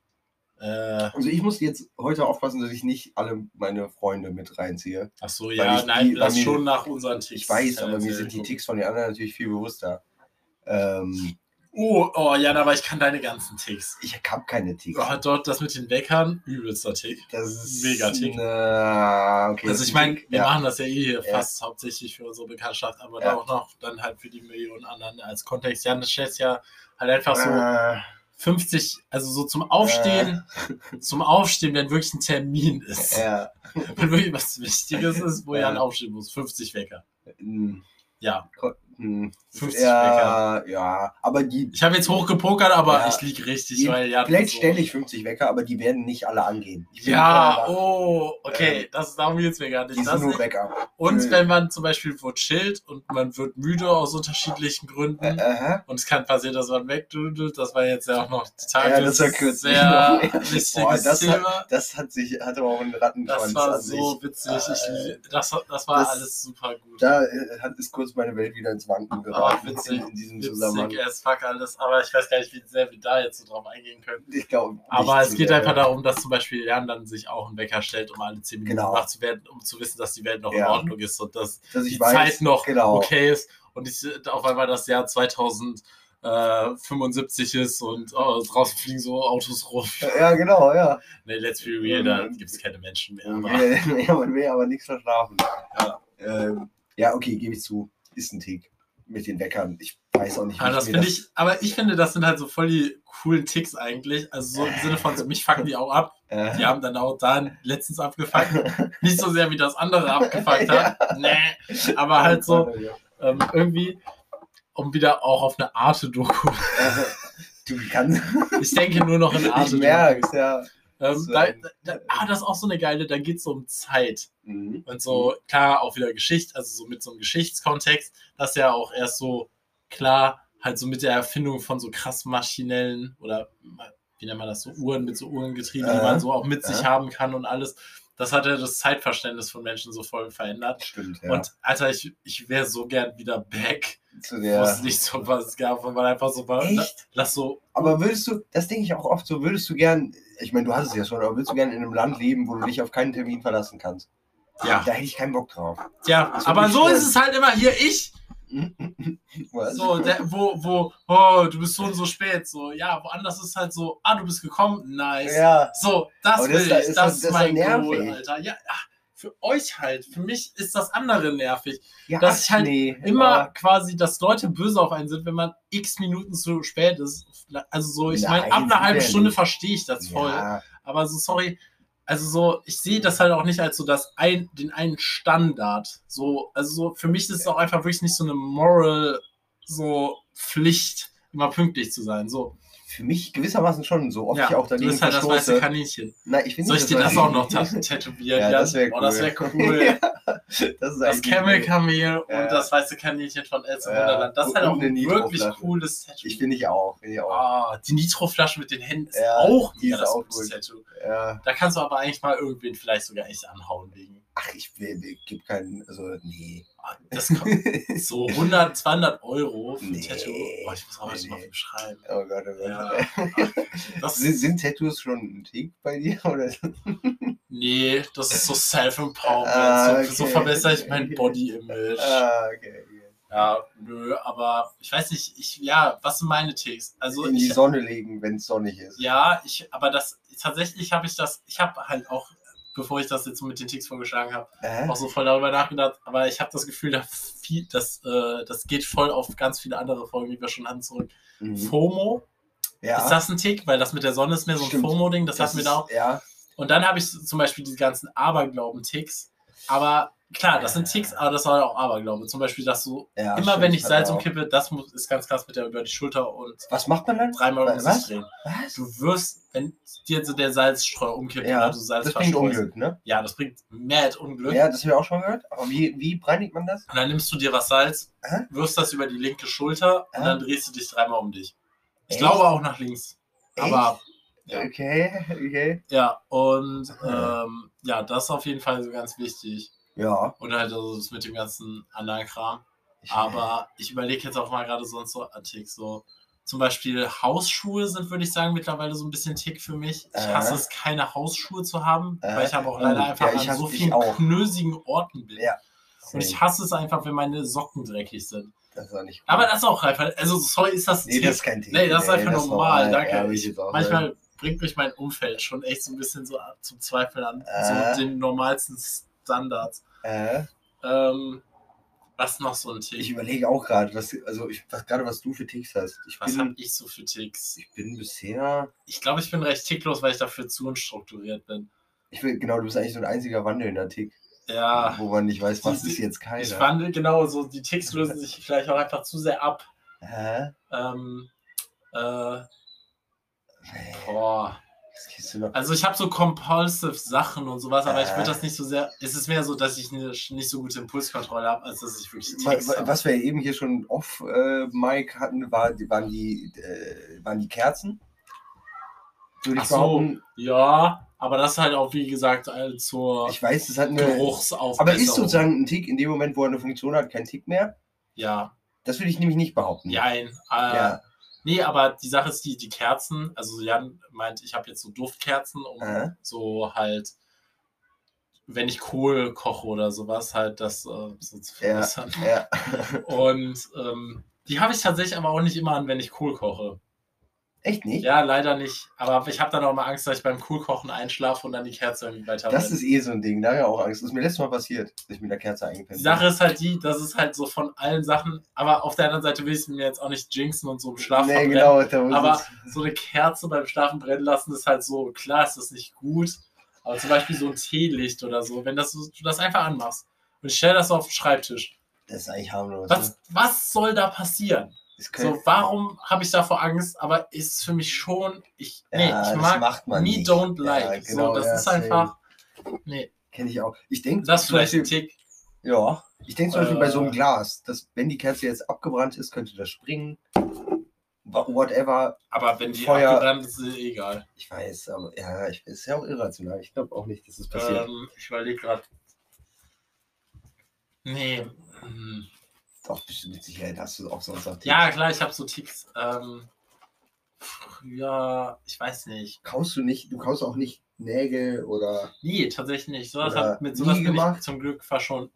Äh, Also ich muss jetzt heute aufpassen, dass ich nicht alle meine Freunde mit reinziehe. ach so, ja, nein, die- lass mir- schon nach unseren Ticks. Ich weiß, aber mir sind die. Ticks von den anderen natürlich viel bewusster. Ähm, Oh, oh, Jan, aber ich kann deine ganzen Ticks. ich habe keine Ticks. Oh, dort das mit den Weckern, übelster Tick. Das ist Mega Tick. Na, okay, Also ich meine, wir ja. machen das ja eh hier Ja. fast hauptsächlich für unsere Bekanntschaft, aber Ja. auch noch dann halt für die Millionen anderen als Kontext. Jan, das stellt ja halt einfach so Äh, 50, also so zum Aufstehen, zum Aufstehen, wenn wirklich ein Termin ist. ja. Wenn wirklich was Wichtiges ist, wo Ja. Jan aufstehen muss. 50 Wecker. Mm, Ja. Ko- Hm. 50 Wecker. Ja, aber die. Ich habe jetzt hochgepokert, aber Ja. ich lieg richtig, die weil ja. vielleicht stelle ich 50 Wecker, aber die werden nicht alle angehen. Ja, oh, okay, das darum geht's mir gar Die nicht. sind Das nur nicht. Wecker. Und Äh. wenn man zum Beispiel wo chillt und man wird müde aus unterschiedlichen Gründen Äh, aha. und es kann passieren, dass man wegdudelt, das war jetzt ja auch noch die Tage Ja, das war kürzlich sehr wichtiges Boah, das Thema. Das hat sich, hatte auch einen Rattenschwanz Das war so witzig. Ich, Äh, das, das war das- alles super gut. Da äh, hat, ist kurz meine Welt wieder ins Wanken geraten Ah, witzig, in, in diesem Zusammenhang. Witzig as fuck alles, aber ich weiß gar nicht, wie sehr wir da jetzt so drauf eingehen können. Ich glaube. Aber es geht sehr. einfach darum, dass zum Beispiel Jan dann sich auch einen Wecker stellt, um alle 10 Minuten Genau. wach zu werden, um zu wissen, dass die Welt noch in Ja. Ordnung ist und dass dass die weiß, Zeit noch genau. okay ist und ich, auf einmal das Jahr 2075 ist und oh, draußen fliegen so Autos rum. Ja, genau, ja. Nee, let's be real, da gibt es keine Menschen mehr. Aber ja, man will aber nichts verschlafen. Ja, ähm, ja okay, gebe ich zu. Ist ein Tick mit den Weckern. Ich weiß auch nicht, aber das mir finde ich, aber ich finde, das sind halt so voll die coolen Ticks eigentlich. Also so im Sinne von, so, mich fucken die auch ab. Äh, Die haben dann auch da letztens abgefuckt. Nicht so sehr, wie das andere abgefuckt hat. Nee. Aber halt so, ähm, irgendwie, um wieder auch auf eine Arte-Doku. Du kannst. Ich denke nur noch in Ich Arte-Doku. merk's, ja. Ähm, So da, da, ah, das ist auch so eine geile, da geht es so um Zeit. Mhm. Und so, klar, auch wieder Geschichte, also so mit so einem Geschichtskontext, das ja auch erst so klar, halt so mit der Erfindung von so krass maschinellen oder wie nennt man das, so Uhren mit so Uhrengetrieben, die Äh, man so auch mit sich äh. haben kann und alles. Das hat ja das Zeitverständnis von Menschen so voll verändert. Stimmt, ja. Und Alter, ich, ich wäre so gern wieder back, Zu wo der, es nicht so was gab, wo man einfach so war, Echt? lass so, aber würdest du, das denke ich auch oft so, würdest du gern, ich meine, du hast es ja schon, aber würdest du gern in einem Land leben, wo du dich auf keinen Termin verlassen kannst? ja, Da hätte ich keinen Bock drauf. ja, Das aber so ist es halt immer hier, ich, Was? So, der, wo, wo, oh, du bist so und so spät. So, ja, woanders ist halt so, ah, du bist gekommen, nice. Ja, So, das Aber will das ich, ist- das, ist das ist mein Goal. Alter. Ja, ach, für euch halt. Für mich ist das andere nervig. ja dass ich halt nee, Immer aber- quasi, dass Leute böse auf einen sind, wenn man x Minuten zu spät ist. Also so, ich meine, ab einer halben Stunde verstehe ich das voll. Ja, Aber so, sorry, also so, ich sehe das halt auch nicht als so das ein, den einen Standard. So, also so, für mich ist es auch einfach wirklich nicht so eine Moral, so Pflicht, immer pünktlich zu sein. So, für mich gewissermaßen schon, so oft ich ja, auch du dagegen bist halt das weiße verstoße. Kaninchen. Nein, ich finde Soll ich dir das war- auch noch tätowieren? Ja, das wäre Oh, cool. das wäre cool. das ist Das eigentlich Camel cool. Kamel Ja. und das weiße Kaninchen von Elsa Ja. Wunderland. Das ist halt auch ein wirklich cooles Tattoo. Ich finde ich auch. Finde ich auch. Ah, die Nitroflasche mit den Händen ist Ja, auch das auch gutes gut. Tattoo. Ja. Da kannst du aber eigentlich mal irgendwen vielleicht sogar echt anhauen wegen. Ach, ich will, will, gib keinen, also nee. Ah, Das kommt so 100, 200 Euro für ein Nee. Tattoo. Oh, ich muss auch Nee, mal beschreiben. Oh Gott, oh Gott. Ja. Das, Sind, sind Tattoos schon ein Tick bei dir? Oder? nee, das ist so Self-Empowerment. Ah, so, so okay. verbessere ich mein Body-Image. ah, okay. okay. Ja, nö, aber ich weiß nicht, ich, ja, was sind meine Ticks? Also In die ich, Sonne legen, wenn es sonnig ist. ja, ich, aber das, tatsächlich habe ich das, ich habe halt auch, bevor ich das jetzt so mit den Ticks vorgeschlagen habe, Äh? auch so voll darüber nachgedacht, aber ich habe das Gefühl, da viel, das, äh, das geht voll auf ganz viele andere Folgen, die wir schon hatten, zurück. Mhm. FOMO, Ja, ist das ein Tick? Weil das mit der Sonne ist mehr so ein. FOMO-Ding, das, hatten wir da auch. Ja, Und dann habe ich zum Beispiel die ganzen Aberglauben-Ticks, aber klar, das sind Ticks, aber das war auch Aberglaube. Zum Beispiel, dass du ja, immer, stimmt, wenn ich Salz umkippe, das muss, ist ganz krass mit der über die Schulter und Was macht man dann? dreimal um sich drehen. Was? Du wirst, wenn dir so der Salzstreuer umkippt Ja, du Salz das bringt Unglück, ne? Ja, das bringt mad Unglück. Ja, das habe ich auch schon gehört. Aber wie, wie reinigt man das? Und dann nimmst du dir was Salz, Hä? wirfst das über die linke Schulter und Hä? dann drehst du dich dreimal um dich. Ich Echt? glaube auch nach links. Echt? Aber ja. Okay, okay. ja, und Ja. ähm, ja, das ist auf jeden Fall so ganz wichtig. Ja. Und halt also das mit dem ganzen anderen Kram. Aber ich überlege jetzt auch mal gerade sonst so Artik, so zum Beispiel Hausschuhe sind, würde ich sagen, mittlerweile so ein bisschen Tick für mich. Ich Äh. hasse es, keine Hausschuhe zu haben, Äh. weil ich aber auch Oh, leider einfach ja, ich an so vielen knösigen Orten bin. Ja. Und ich hasse es einfach, wenn meine Socken dreckig sind. Das ist auch nicht gut. Aber das ist auch einfach, also sorry, ist das Nee, Tick? das ist kein Thema. Nee, das ist einfach normal, danke. Ja, will ich ich, jetzt auch manchmal bringt mich mein Umfeld schon echt so ein bisschen so zum Zweifeln an Äh. so den normalsten Standards. Äh, Ähm, was noch so ein Tick? ich überlege auch gerade, was, also ich, was, gerade was du für Ticks hast. Ich was habe bin, ich so für Ticks? ich bin bisher, Ich glaube, ich bin recht ticklos, weil ich dafür zu unstrukturiert bin. ich will, genau, du bist eigentlich so ein einziger wandelnder Tick. Ja. wo man nicht weiß, was Die- ist jetzt keiner. Ich fand, genau, so die Ticks lösen sich vielleicht auch einfach zu sehr ab. Hä? Ähm, äh, boah. Also ich habe so compulsive Sachen und sowas, aber ich Äh. würde das nicht so sehr. Es ist mehr so, dass ich nicht so gute Impulskontrolle habe, als dass ich wirklich Wa-. Was wir eben hier schon off äh, Mike hatten, war, waren, die, äh, waren die Kerzen. Würde ich Ach so. behaupten. Ja, aber das halt auch, wie gesagt, halt zur Ich weiß, das hat eine. Geruchsaufbesserung. Aber ist sozusagen ein Tick in dem Moment, wo er eine Funktion hat, kein Tick mehr? Ja, Das würde ich nämlich nicht behaupten. jein. Äh, Ja. Nee, aber die Sache ist die, die Kerzen, also Jan meint, ich habe jetzt so Duftkerzen, um Äh. so halt, wenn ich Kohl koche oder sowas, halt das äh, so zu Ja, verbessern. ja. Und ähm, die habe ich tatsächlich aber auch nicht immer an, wenn ich Kohl koche. Echt nicht? Ja, leider nicht. Aber ich habe dann auch mal Angst, dass ich beim Kohlkochen einschlafe und dann die Kerze irgendwie weiter Das ist eh so ein Ding, da habe ich auch Angst. Das ist mir letztes Mal passiert, dass ich mit der Kerze eingepennt Die Sache ist halt die, das ist halt so von allen Sachen, aber auf der anderen Seite will ich es mir jetzt auch nicht jinxen und so im Schlaf Nee, genau. Aber so eine Kerze beim Schlafen brennen lassen ist halt so, klar ist das nicht gut, aber zum Beispiel so ein Teelicht oder so, wenn das, du das einfach anmachst und ich stelle das auf den Schreibtisch, das ist eigentlich harmlos. ne? was, was soll da passieren? So, warum habe ich davor Angst? Aber ist für mich schon, ich, nee, Ja, ich mag me nicht. don't Ja, like. genau, so, das ja, ist same. einfach, nee, Kenne ich auch. Ich denke das vielleicht ein Tick. ja, ich denke zum Beispiel bei so einem Äh. Glas, dass wenn die Kerze jetzt abgebrannt ist, könnte das springen. Wha- Whatever. Aber wenn die Feuer- abgebrannt ist, ist eh egal. Ich weiß, aber ja, ich, ist ja auch irrational. Ich glaube auch nicht, dass das passiert. Ähm, ich überlege gerade. Nee. hm. Doch, bestimmt mit Sicherheit hast du auch sonst noch Ja, klar, ich habe so Ticks. Ähm, früher, ich weiß nicht. Kaust du nicht, du kaust auch nicht Nägel oder Nee, tatsächlich nicht. Sowas hat, mit sowas bin ich gemacht? zum Glück verschont.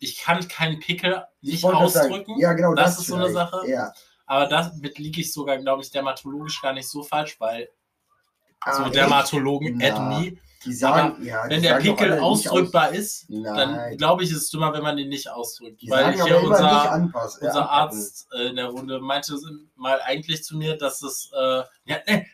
Ich kann keinen Pickel Ich nicht ausdrücken, Sagen, ja, genau, Das das, ist so eine. Sache. Ja. aber damit liege ich sogar, glaube ich, dermatologisch gar nicht so falsch, weil Ah, so echt? Dermatologen Na, add me. Die sagen, ja, Wenn die der Pickel ausdrückbar ist, dann glaube ich, ist es dümmer, wenn man den nicht ausdrückt. die weil hier aber unser, ja, unser anpacken. Arzt äh, in der Runde meinte mal eigentlich zu mir, dass es. Äh, ja, nee,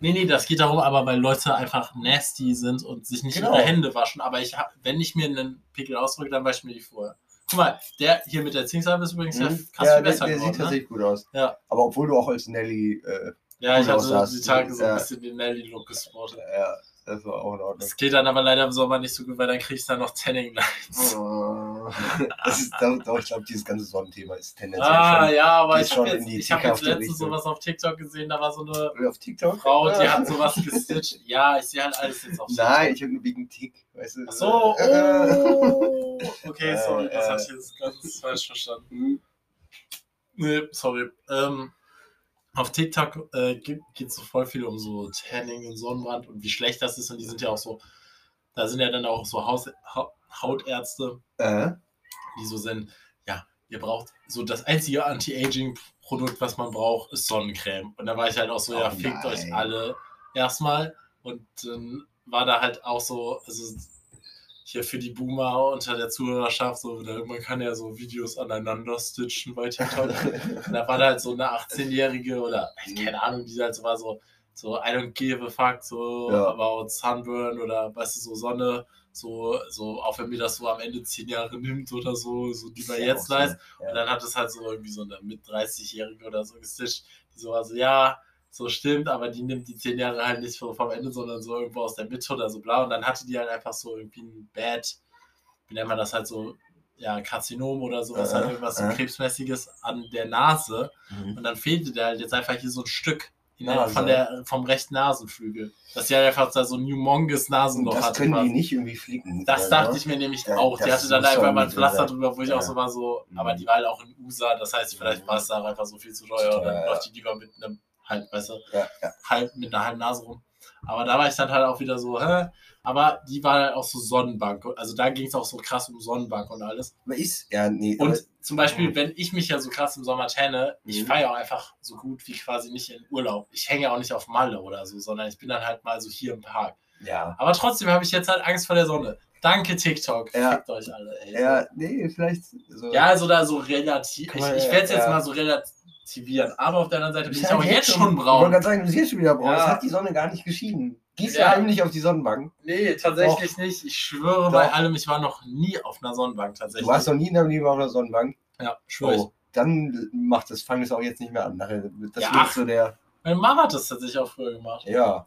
nee, nee, das geht darum, aber weil Leute einfach nasty sind und sich nicht Genau. ihre Hände waschen. Aber ich hab, wenn ich mir einen Pickel ausdrücke, dann wasche ich mir die vorher. Guck mal, der hier mit der Zinksalbe ist übrigens ja Mhm. fast Ja, viel der, besser der geworden. sieht Ne? tatsächlich gut aus. Ja. Aber obwohl du auch als Nelly, äh, Ja, ich hatte die Tage so Ja. ein bisschen den Nelly-Look gespottet. ja, das war auch in Ordnung. Das geht dann aber leider im Sommer nicht so gut, weil dann kriegst du dann noch Tanning Lines. Oh. das ist, doch, ich glaube, dieses ganze Sonnenthema ist tendenziell Ah, schon ja, aber ich habe jetzt, die ich hab jetzt letztens sowas auf TikTok gesehen, da war so eine. Frau, die Ja. hat sowas gestitcht. Ja, ich sehe halt alles jetzt auf TikTok. Nein, ich habe nur wegen Tick. Weißt du? Ach so, oh. Okay, sorry, das äh. hatte ich jetzt ganz falsch verstanden. Nee, sorry. Ähm, auf TikTok äh, geht es so voll viel um so Tanning und Sonnenbrand und wie schlecht das ist. Und die sind ja auch so, da sind ja dann auch so Haus, ha Hautärzte, Äh, die so sind, ja, ihr braucht so das einzige Anti-Aging-Produkt, was man braucht, ist Sonnencreme. Und da war ich halt auch so, ja, Oh fickt euch nein. alle erstmal. Und dann war da halt auch so, also hier für die Boomer unter der Zuhörerschaft, so, da, man kann ja so Videos aneinander stitchen bei TikTok. Und da war da halt so eine 18-Jährige oder keine Ahnung, die halt so war so, so I don't give a fuck, so Ja. about Sunburn oder weißt du, so Sonne, so, so, auch wenn mir das so am Ende 10 Jahre nimmt oder so, so Ist ja jetzt nice. ja. Und dann hat es halt so irgendwie so eine mit 30-Jährige oder so gestitcht, die so war so, ja, so stimmt, aber die nimmt die 10 Jahre halt nicht so vom Ende, sondern so irgendwo aus der Mitte oder so bla. Und dann hatte die halt einfach so irgendwie ein Bad, wie nennt man das halt so, ja, Karzinom oder sowas, Äh, halt irgendwas so äh. Krebsmäßiges an der Nase. Mhm. Und dann fehlte der halt jetzt einfach hier so ein Stück der, Nase. von der, vom rechten Nasenflügel. Dass sie halt einfach da so ein humongous Und Nasenloch das hatte. können die nicht irgendwie flicken. Das oder? dachte ich mir nämlich Ja, auch. Die das hatte dann einfach mal ein so Pflaster drüber, wo ich Ja. auch so war so, Mhm. aber die war halt auch in USA, das heißt, vielleicht Mhm. war es da einfach so viel zu teuer und dann Ja, ja. läuft die lieber mit einem halb, weißt du, Ja, ja. halb mit einer halben Nase rum. Aber da war ich dann halt auch wieder so, hä? Aber die war halt auch so Sonnenbank. Also da ging es auch so krass um Sonnenbank und alles. Aber ist, ja, nee. Und aber- zum Beispiel, Mhm. wenn ich mich ja so krass im Sommer tanne, ich Mhm. fahre ja auch einfach so gut wie quasi nicht in Urlaub. Ich hänge ja auch nicht auf Malle oder so, sondern ich bin dann halt mal so hier im Park. ja. Aber trotzdem habe ich jetzt halt Angst vor der Sonne. Danke, TikTok. Ja. Fickt euch alle, ey. Ja, nee, vielleicht. So. Ja, also da so relativ. Ich, ich werde es jetzt ja. mal so relativ aktivieren. Aber auf der anderen Seite Du bin bist ich auch jetzt schon Ich wollte braun. gerade sagen, du siehst schon wieder braun. Ja. Es hat die Sonne gar nicht geschieden. Gieß Ja. ja heimlich auf die Sonnenbank. Nee, tatsächlich nicht. Ich schwöre Doch. bei allem, ich war noch nie auf einer Sonnenbank tatsächlich. Du warst noch nie in deinem Leben auf der Sonnenbank. ja, schwöre ich. Oh, dann macht das, fang es auch jetzt nicht mehr an. Nachher, das Ja. wird so der, Meine Mama hat das tatsächlich auch früher gemacht. ja.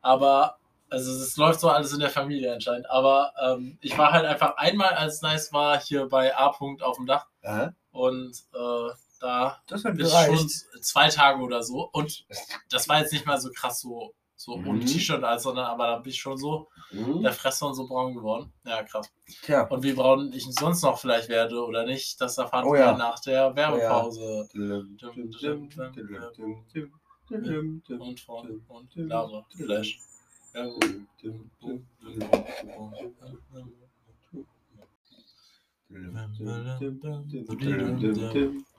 Aber, also es läuft so alles in der Familie anscheinend. Aber ähm, ich war halt einfach einmal, als es nice war, hier bei A. -Punkt auf dem Dach. Äh, Und äh, da das hat bis schon zwei Tage oder so. Und das war jetzt nicht mal so krass so, so Mhm. ohne T-Shirt alles, sondern aber da bin ich schon so Mhm. der Fresse und so braun geworden. Ja, krass. Tja. Und wie braun ich sonst noch vielleicht werde oder nicht, das erfahren Oh wir ja. nach der Werbepause. Und von und Lava Flash.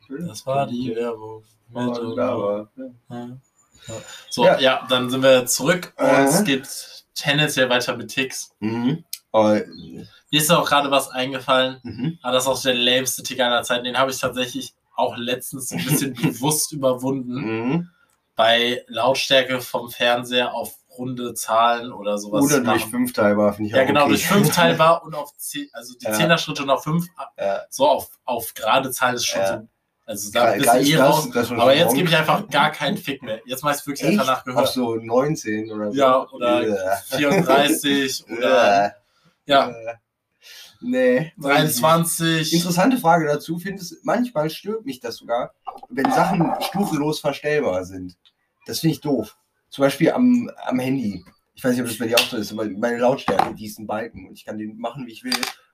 Das war die Werbung. So, Ja. ja. dann sind wir zurück und Äh. es geht tendenziell weiter mit Ticks. Mhm. Aber, Mir ist auch gerade was eingefallen, mhm. aber das ist auch der lämste Tick aller Zeiten. Den habe ich tatsächlich auch letztens ein bisschen bewusst überwunden. Mhm. Bei Lautstärke vom Fernseher auf runde Zahlen oder sowas. Oder durch machen. fünf teilbar, finde ich Ja, genau, okay. durch fünf teilbar und auf zehn, also die Ja. Zehner-Schritte und auf fünf, Ja. so auf, auf gerade Zahlen ist schon Ja. so. Also da Geil, bist eh das, raus. das schon Aber jetzt gebe ich einfach gar keinen Fick mehr. Jetzt meist wirklich Echt? einfach Auf nachgehört. so 19 oder so. Ja, oder Äh. 34 oder ja, Äh. Nee. weiß ich nicht. 23. Interessante Frage dazu. Findest manchmal stört mich das sogar, wenn Sachen stufenlos verstellbar sind. Das finde ich doof. Zum Beispiel am, am Handy. Ich weiß nicht, ob das bei dir auch so ist, aber meine Lautstärke, die ist ein Balken und ich kann den machen, wie ich will.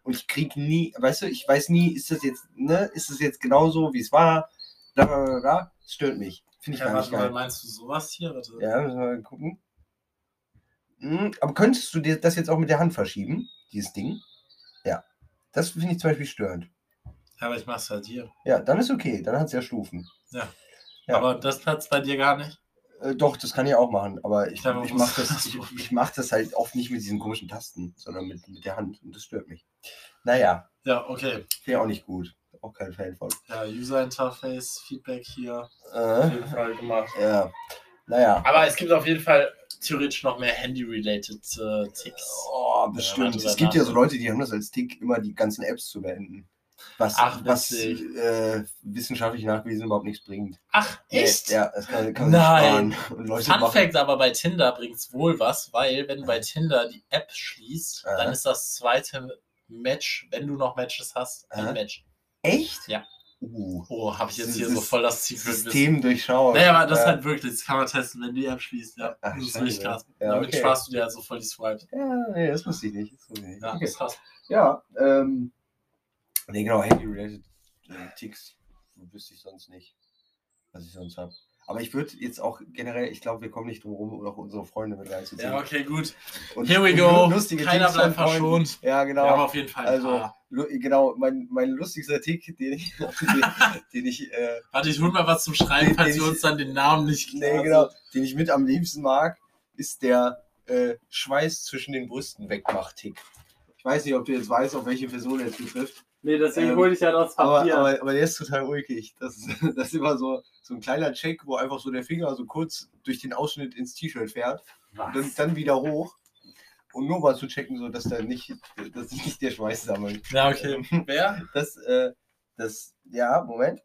Und ich krieg nie, weißt du, ich weiß nie, ist das jetzt, ne, ist das jetzt genauso, wie es war? Bla, bla, bla, bla. Das stört mich. Finde ich Ja, gar warte nicht mal, geil. meinst du sowas hier? Warte. Ja, müssen wir mal gucken. Hm, aber könntest du dir das jetzt auch mit der Hand verschieben, dieses Ding? Ja. Das finde ich zum Beispiel störend. Ja, aber ich mach's halt hier. Ja, dann ist okay, dann hat es ja Stufen. Ja. Aber das platzt bei dir gar nicht. Äh, doch, das kann ich auch machen, aber ich, ich mache das, ich, ich mach das halt oft nicht mit diesen komischen Tasten, sondern mit, mit der Hand und das stört mich. Naja, Ja, okay. wäre auch nicht gut. Auch kein Fan von. Ja, User Interface, Feedback hier. Auf Äh, jeden Fall gemacht. ja, naja. Aber es gibt auf jeden Fall theoretisch noch mehr Handy-related äh, Ticks. Oh, bestimmt. es gibt ja so. Leute, die haben das als Tick, immer die ganzen Apps zu beenden. Was, Ach, was äh, wissenschaftlich nachgewiesen überhaupt nichts bringt. Ach, echt? Ja, das kann, kann man Nein. Fun machen- Fact aber bei Tinder bringt's wohl was, weil wenn du bei Tinder die App schließt, Aha. dann ist das zweite Match, wenn du noch Matches hast, ein Aha. Match. Echt? Ja. Uh, Oh, habe ich jetzt hier Das so voll das Secret. System durchschauen. Naja, aber das ist ja. halt wirklich, das kann man testen, wenn du die App schließt, ja. Ach, das ist richtig krass. Ja, Damit okay. sparst du dir halt so voll die Swipes. Ja, nee, das wusste ich nicht. Das wusste ich nicht. Ja, okay. ist krass. Ja, ähm. Nee, genau, Handy-related äh, Ticks wüsste ich sonst nicht, was ich sonst habe. Aber ich würde jetzt auch generell, ich glaube, wir kommen nicht drum rum, auch unsere Freunde mit reinzuziehen. Ja, okay, gut. Und- Here we go. Keiner Ticks bleibt verschont. Ja, genau. Wir haben auf jeden Fall Also, genau, mein, mein lustigster Tick, den ich, den, den ich äh, Warte, ich hol mal was zum Schreiben, Den- falls wir ich- uns dann den Namen nicht Nee, klar genau. Den ich mit am liebsten mag, ist der äh, Schweiß zwischen den Brüsten wegmacht-Tick. Ich weiß nicht, ob du jetzt weißt, auf welche Person er jetzt betrifft. Nee, deswegen Ähm, hole ich ja das Aber, Papier. aber, aber der ist total ulkig. Das, ist- das ist immer so, so ein kleiner Check, wo einfach so der Finger so kurz durch den Ausschnitt ins T-Shirt fährt und dann, dann wieder hoch. Und nur mal zu checken, so dass da nicht, dass sich nicht der Schweiß sammelt. ja, okay. Wer? Das, äh, das, ja, Moment.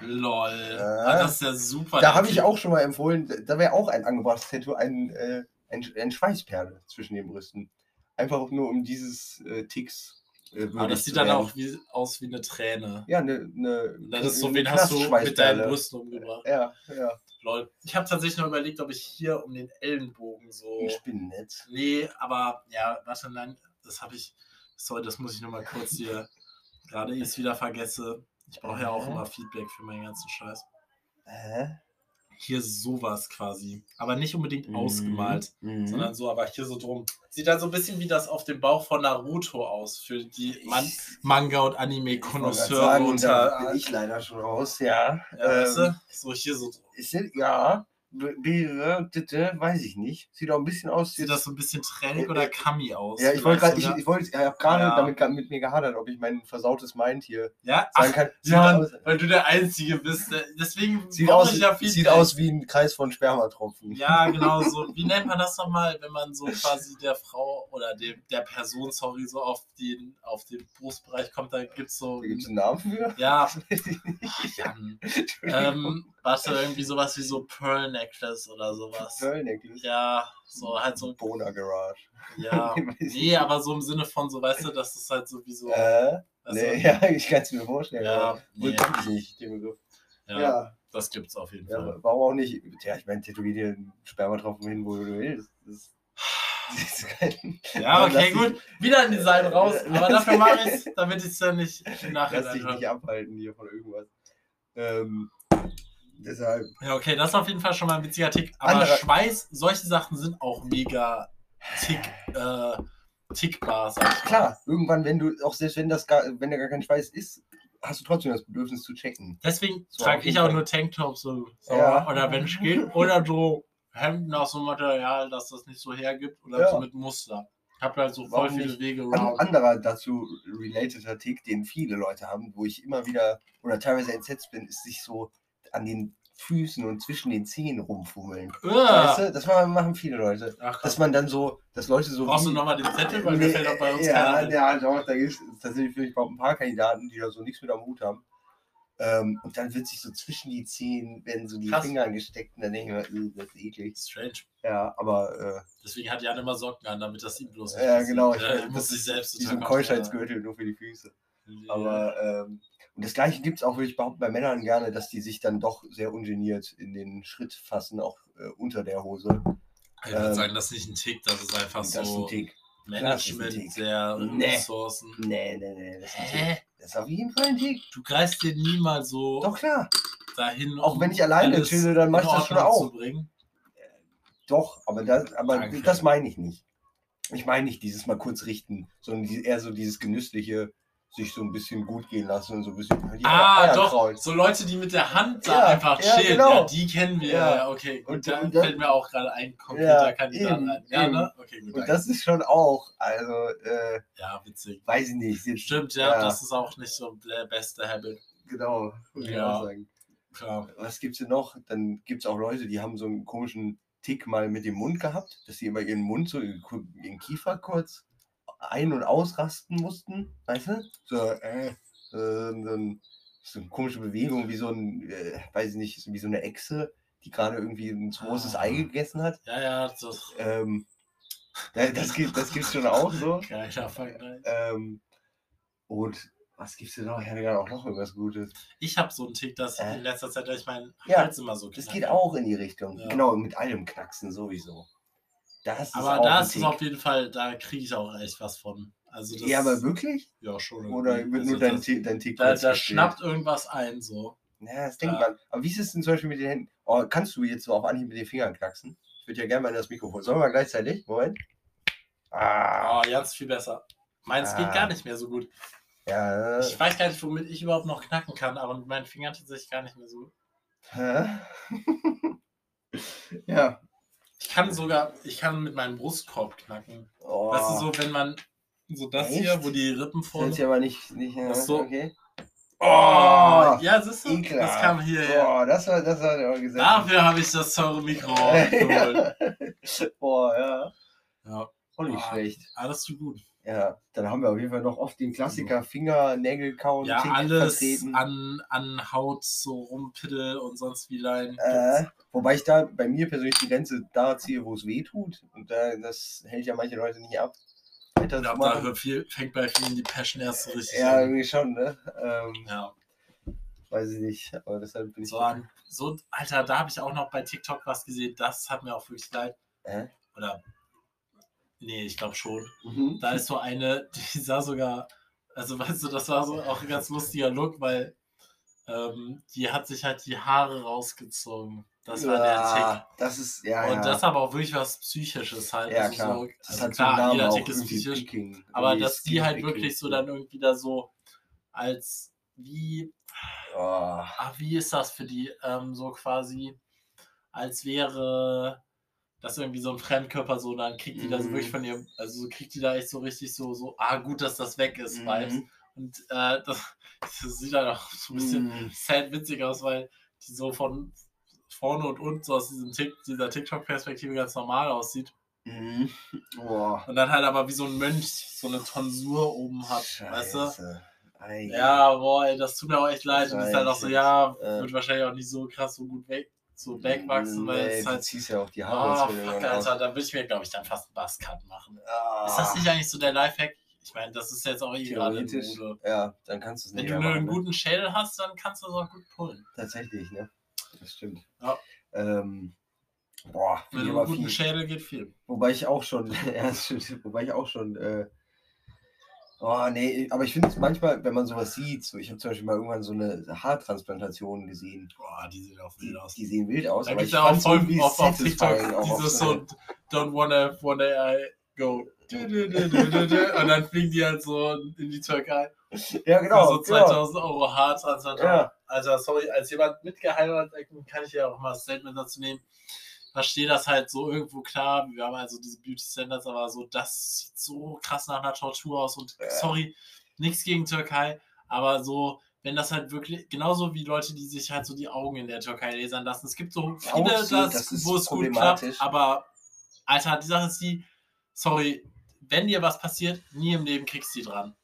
Lol. Ja. Ah, das ist ja super. Da habe ich auch schon mal empfohlen, da wäre auch ein angebrachtes Tattoo, ein, äh, ein, ein Schweißperle zwischen den Brüsten. Einfach nur um dieses äh, Ticks. Äh, Aber das sieht dann auch wie, aus wie eine Träne. Ja, eine. Ne, Das ist so, eine wen hast du mit deinen. Brüsten umgebracht? Ja, ja. Lol. Ich habe tatsächlich noch überlegt, ob ich hier um den Ellenbogen so. Ein Spinnennetz. Nee, aber ja, warte, nein, das habe ich. Sorry, das muss ich nochmal kurz hier. Gerade ich es wieder vergesse. Ich brauche ja auch immer Feedback für meinen ganzen Scheiß. Hä? Hier sowas quasi. Aber nicht unbedingt ausgemalt, Mhm. sondern so, aber hier so drum. Sieht dann so ein bisschen wie das auf dem Bauch von Naruto aus. Für die Man Manga- und Anime-Konnoisseure da bin ich leider schon raus, ja. ja, weißt Ähm, du? So hier so drum. ist ja, Beere, Titte, weiß ich nicht. Sieht auch ein bisschen aus. Sieht das so ein bisschen Training Äh, oder äh, Kami aus? ja, ich wollte gerade, ich, sogar? ich wollte, ich habe gerade Ja. damit mit mir gehadert, ob ich mein versautes Mind hier ja? sagen Ach, kann. Sieht, ja, aus, weil du der Einzige bist. Deswegen sieht, aus, ich ja viel sieht aus wie ein Kreis von Spermatropfen. Ja, genau so. Wie nennt man das nochmal, wenn man so quasi der Frau oder dem, der Person, sorry, so auf den, auf den Brustbereich kommt, da gibt's so. Da gibt es einen Namen für? Ja, ach, Jan. Ähm, warte, irgendwie sowas wie so Pearl Necklace oder sowas. Pearl Necklace. Ja, so halt so, Bona Garage. ja. Nee, aber so im Sinne von so, weißt du, das ist halt so wie so. Äh, also, nee, ja, ich kann es mir vorstellen. Ja, nee. ich nicht, den Begriff. ja, Ja, das gibt's auf jeden ja, Fall. warum auch nicht? Ja, ich meine, tätowier dir einen Spermatropfen hin, wo du willst. Das, das kein, Ja, okay, gut. Wieder ein Design raus, Äh, aber dafür mache ich es, damit ich es dann nicht im Lass dich nicht abhalten hier von irgendwas. Ähm, deshalb, Ja, okay, das ist auf jeden Fall schon mal ein witziger Tick. Aber Anderer- Schweiß, solche Sachen sind auch mega tick, äh, tickbar, sag ich mal. klar, irgendwann, wenn du, auch selbst wenn das gar, wenn da gar kein Schweiß ist, hast du trotzdem das Bedürfnis zu checken. Deswegen So, trage ich auch Fall. nur Tanktops so, so Ja. oder wenn es geht, oder so Hemden aus so einem Material, dass das nicht so hergibt, oder Ja. so mit Muster. Ich habe halt so voll Warum viele? Wege Ein anderer dazu relateter Tick, den viele Leute haben, wo ich immer wieder oder teilweise entsetzt bin, ist sich so an den Füßen und zwischen den Zehen rumfummeln. Uah. Weißt du, das machen viele Leute. Ach, Dass man dann so, dass Leute so. Brauchst du wie- nochmal den Zettel, weil mir Nee, fällt auch bei uns ja, keiner ein. ja, doch, da gibt es tatsächlich vielleicht auch ein paar Kandidaten, die da so nichts mit am Hut haben. Ähm, und dann wird sich so zwischen die Zehen, werden so die Krass. Finger angesteckt und dann denke ich mir, "Ugh, das ist eklig. Strange. Ja, aber äh, Deswegen hat Jan immer Socken an, damit das ihm bloß nicht ja, passiert. genau, ich Ja, er muss sich selbst total Keuschheitsgürtel nur für die Füße. kontrollieren. Aber ähm, und das gleiche gibt es auch, würde ich behaupten, bei Männern gerne, dass die sich dann doch sehr ungeniert in den Schritt fassen, auch äh, unter der Hose. ich würde ähm, sagen, das ist nicht ein Tick, das ist einfach das ist ein so Tick. Management Tick. der Nee. Ressourcen. Nee, nee, nee, das ist ein Tick. Das ist auf jeden Fall ein Tick. Du greifst dir niemals so Doch klar. dahin, Auch wenn ich alleine chille, dann mach ich das schon auch. bringen. Doch, aber das, aber Danke. das meine ich nicht. Ich meine nicht dieses mal kurz richten, sondern eher so dieses genüssliche, sich so ein bisschen gut gehen lassen und so ein bisschen Ah, Eier doch, kraulen. so Leute, die mit der Hand da Ja, einfach ja, chillen, genau. ja, die kennen wir. Ja. Okay, gut, Und- da und fällt mir auch gerade ein konkreter Ja, Kandidat eben, ein. Ja, eben. ne? Okay, gut, Und danke. das ist schon auch, also, äh, ja, witzig. weiß ich nicht. Stimmt, ja, das ist auch nicht so der beste Habit. Genau, würde ich Ja. auch sagen. Klar. Was gibt's denn noch? Dann gibt es auch Leute, die haben so einen komischen Tick mal mit dem Mund gehabt, dass sie immer ihren Mund so, ihren Kiefer kurz ein- und ausrasten mussten, weißt du? So, äh, äh, so, ein, so eine komische Bewegung, wie so ein, äh, weiß ich nicht, so wie so eine Echse, die gerade irgendwie ein großes Ah. Ei gegessen hat. Ja, ja, das Ähm, da- das gibt das gibt's schon auch so. geiler Vergleich. Ähm, und was gibt's denn noch? Ich hatte gerade auch noch irgendwas Gutes. Ich habe so einen Tick, dass Äh? in letzter Zeit ich meinen Ja, Hals immer so Das knacke. geht auch in die Richtung. Ja. Genau, mit allem Knacksen sowieso. Das Aber da ist es auf jeden Fall, da kriege ich auch echt was von. Also das, Ja, aber wirklich? Ja, schon. Oder wird Also nur dein, Tick- dein Tick da, da schnappt irgendwas ein, so. Ja, das denkt Ja. man. Aber wie ist es denn zum Beispiel mit den Händen? Oh, kannst du jetzt so auf Anhieb mit den Fingern knacksen? Ich würde ja gerne mal in das Mikrofon. Sollen wir mal gleichzeitig? Moment. Ah, Oh, jetzt viel besser. Meins geht Ah. gar nicht mehr so gut. ja. Ich weiß gar nicht, womit ich überhaupt noch knacken kann, aber mit meinen Fingern tatsächlich gar nicht mehr so gut. Hä? ja. Ich kann sogar, ich kann mit meinem Brustkorb knacken. Oh, Weißt du, so wenn man, so das hier, Echt? wo die Rippen das vorne... ist ja aber nicht. nicht ja, Ach so. okay. Oh, Oh, ja, siehst du, ekelhaft. das kam hierher. Boah, das war, das war der Gesetz. Dafür habe ich das teure Mikro geholt. Boah, ja. ja, Auch nicht Ah. schlecht. alles zu gut. Ja, dann haben wir auf jeden Fall noch oft den Klassiker Finger, Nägel kauen, Ja, Tick alles vertreten. an, an Haut, so rumpidel und sonst wie lein. Äh, wobei ich da bei mir persönlich die Grenze da ziehe, wo es weh tut. Und da, das hält ja manche Leute nicht ab. Ich glaube, da viel, fängt bei vielen die Passion erst so richtig Ja, an. irgendwie schon, ne? Ähm, Ja, weiß ich nicht. Aber deshalb bin ich. so, an, so, Alter, da habe ich auch noch bei TikTok was gesehen, das hat mir auch wirklich leid. Äh? Oder, nee, ich glaube schon. Mhm. Da ist so eine, die sah sogar, also weißt du, das war so auch ein ganz lustiger Look, weil ähm, die hat sich halt die Haare rausgezogen. Das war der Tick. Ja, Das ist, ja, Und ja. das aber auch wirklich was Psychisches halt. ja, also klar. So, das also hat so klar, jeder Tick ist psychisch. Picking. Aber dass die halt Picking. wirklich so dann irgendwie da so als wie, Oh, ah, wie ist das für die? Ähm, so quasi als wäre das irgendwie so ein Fremdkörper, so, dann kriegt die da so Mhm. wirklich von ihr, also so kriegt die da echt so richtig so, so, ah, gut, dass das weg ist, Vibes. Mhm. Und äh, das, das sieht dann auch so ein bisschen Mhm. sad witzig aus, weil die so von vorne und unten so aus diesem Tick, dieser TikTok-Perspektive ganz normal aussieht. Mhm. Boah. Und dann halt aber wie so ein Mönch so eine Tonsur oben hat, weißt du? Scheiße. Ei. Ja, boah, ey, das tut mir auch echt leid. Und ist halt auch so, Scheiße. ja, Äh. wird wahrscheinlich auch nicht so krass so gut weg, so wegwachsen, weil nee, es du halt. ziehst ja auch die Oh, Haare. fuck, Alter, da würde ich mir, glaube ich, dann fast einen Buzzcut machen. Ah, Ist das nicht eigentlich so der Lifehack? Ich meine, das ist jetzt auch eh gerade? Mode. Ja, dann kannst du es Wenn nicht du mehr nur machen, einen ne? guten Schädel hast, dann kannst du das auch gut pullen. Tatsächlich, ne? Das stimmt. Ja. Ähm, boah, Mit einem guten viel. Schädel geht viel. Wobei ich auch schon, ja, wobei ich auch schon, äh, oh nee, aber ich finde es manchmal, wenn man sowas sieht, so, ich habe zum Beispiel mal irgendwann so eine Haartransplantation gesehen. Boah, die sehen auch Die, wild aus. die sehen wild aus, Da gibt ich es ja auch voll auf, auf TikTok auch dieses so don't wanna, wanna I go. Und dann fliegen die halt so in die Türkei. Ja, genau. Für so genau. 2000 Euro Haartransplantation. Ja. Also, sorry, als jemand mitgeheiratet kann ich ja auch mal ein Statement dazu nehmen. Verstehe das halt so irgendwo klar. Wir haben also diese Beauty Standards, aber so, das sieht so krass nach einer Tortur aus. Und Ja. sorry, nichts gegen Türkei, aber so, wenn das halt wirklich, genauso wie Leute, die sich halt so die Augen in der Türkei lasern lassen. Es gibt so viele, das, das wo es gut klappt, aber Alter, die Sache ist die, sorry, wenn dir was passiert, nie im Leben kriegst du die dran.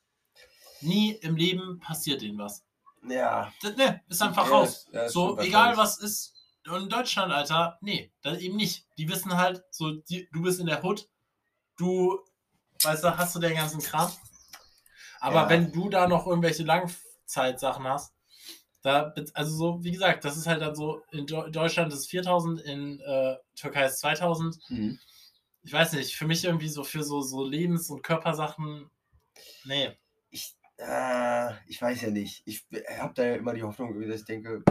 Nie im Leben passiert denen was. Ja. Das, ne, ist einfach Ja, raus. ja, so, egal was ist. In Deutschland, Alter, nee, dann eben nicht. Die wissen halt, so, die, du bist in der Hood, du, weißt du, hast du den ganzen Kram. Aber Ja. wenn du da noch irgendwelche Langzeitsachen hast, da, also so, wie gesagt, das ist halt dann so, in Deu- Deutschland ist es 4000, in äh, Türkei ist 2000. Mhm. Ich weiß nicht, für mich irgendwie so für so, so Lebens- und Körpersachen, nee. Ich, äh, ich weiß ja nicht. Ich habe da ja immer die Hoffnung, dass ich denke,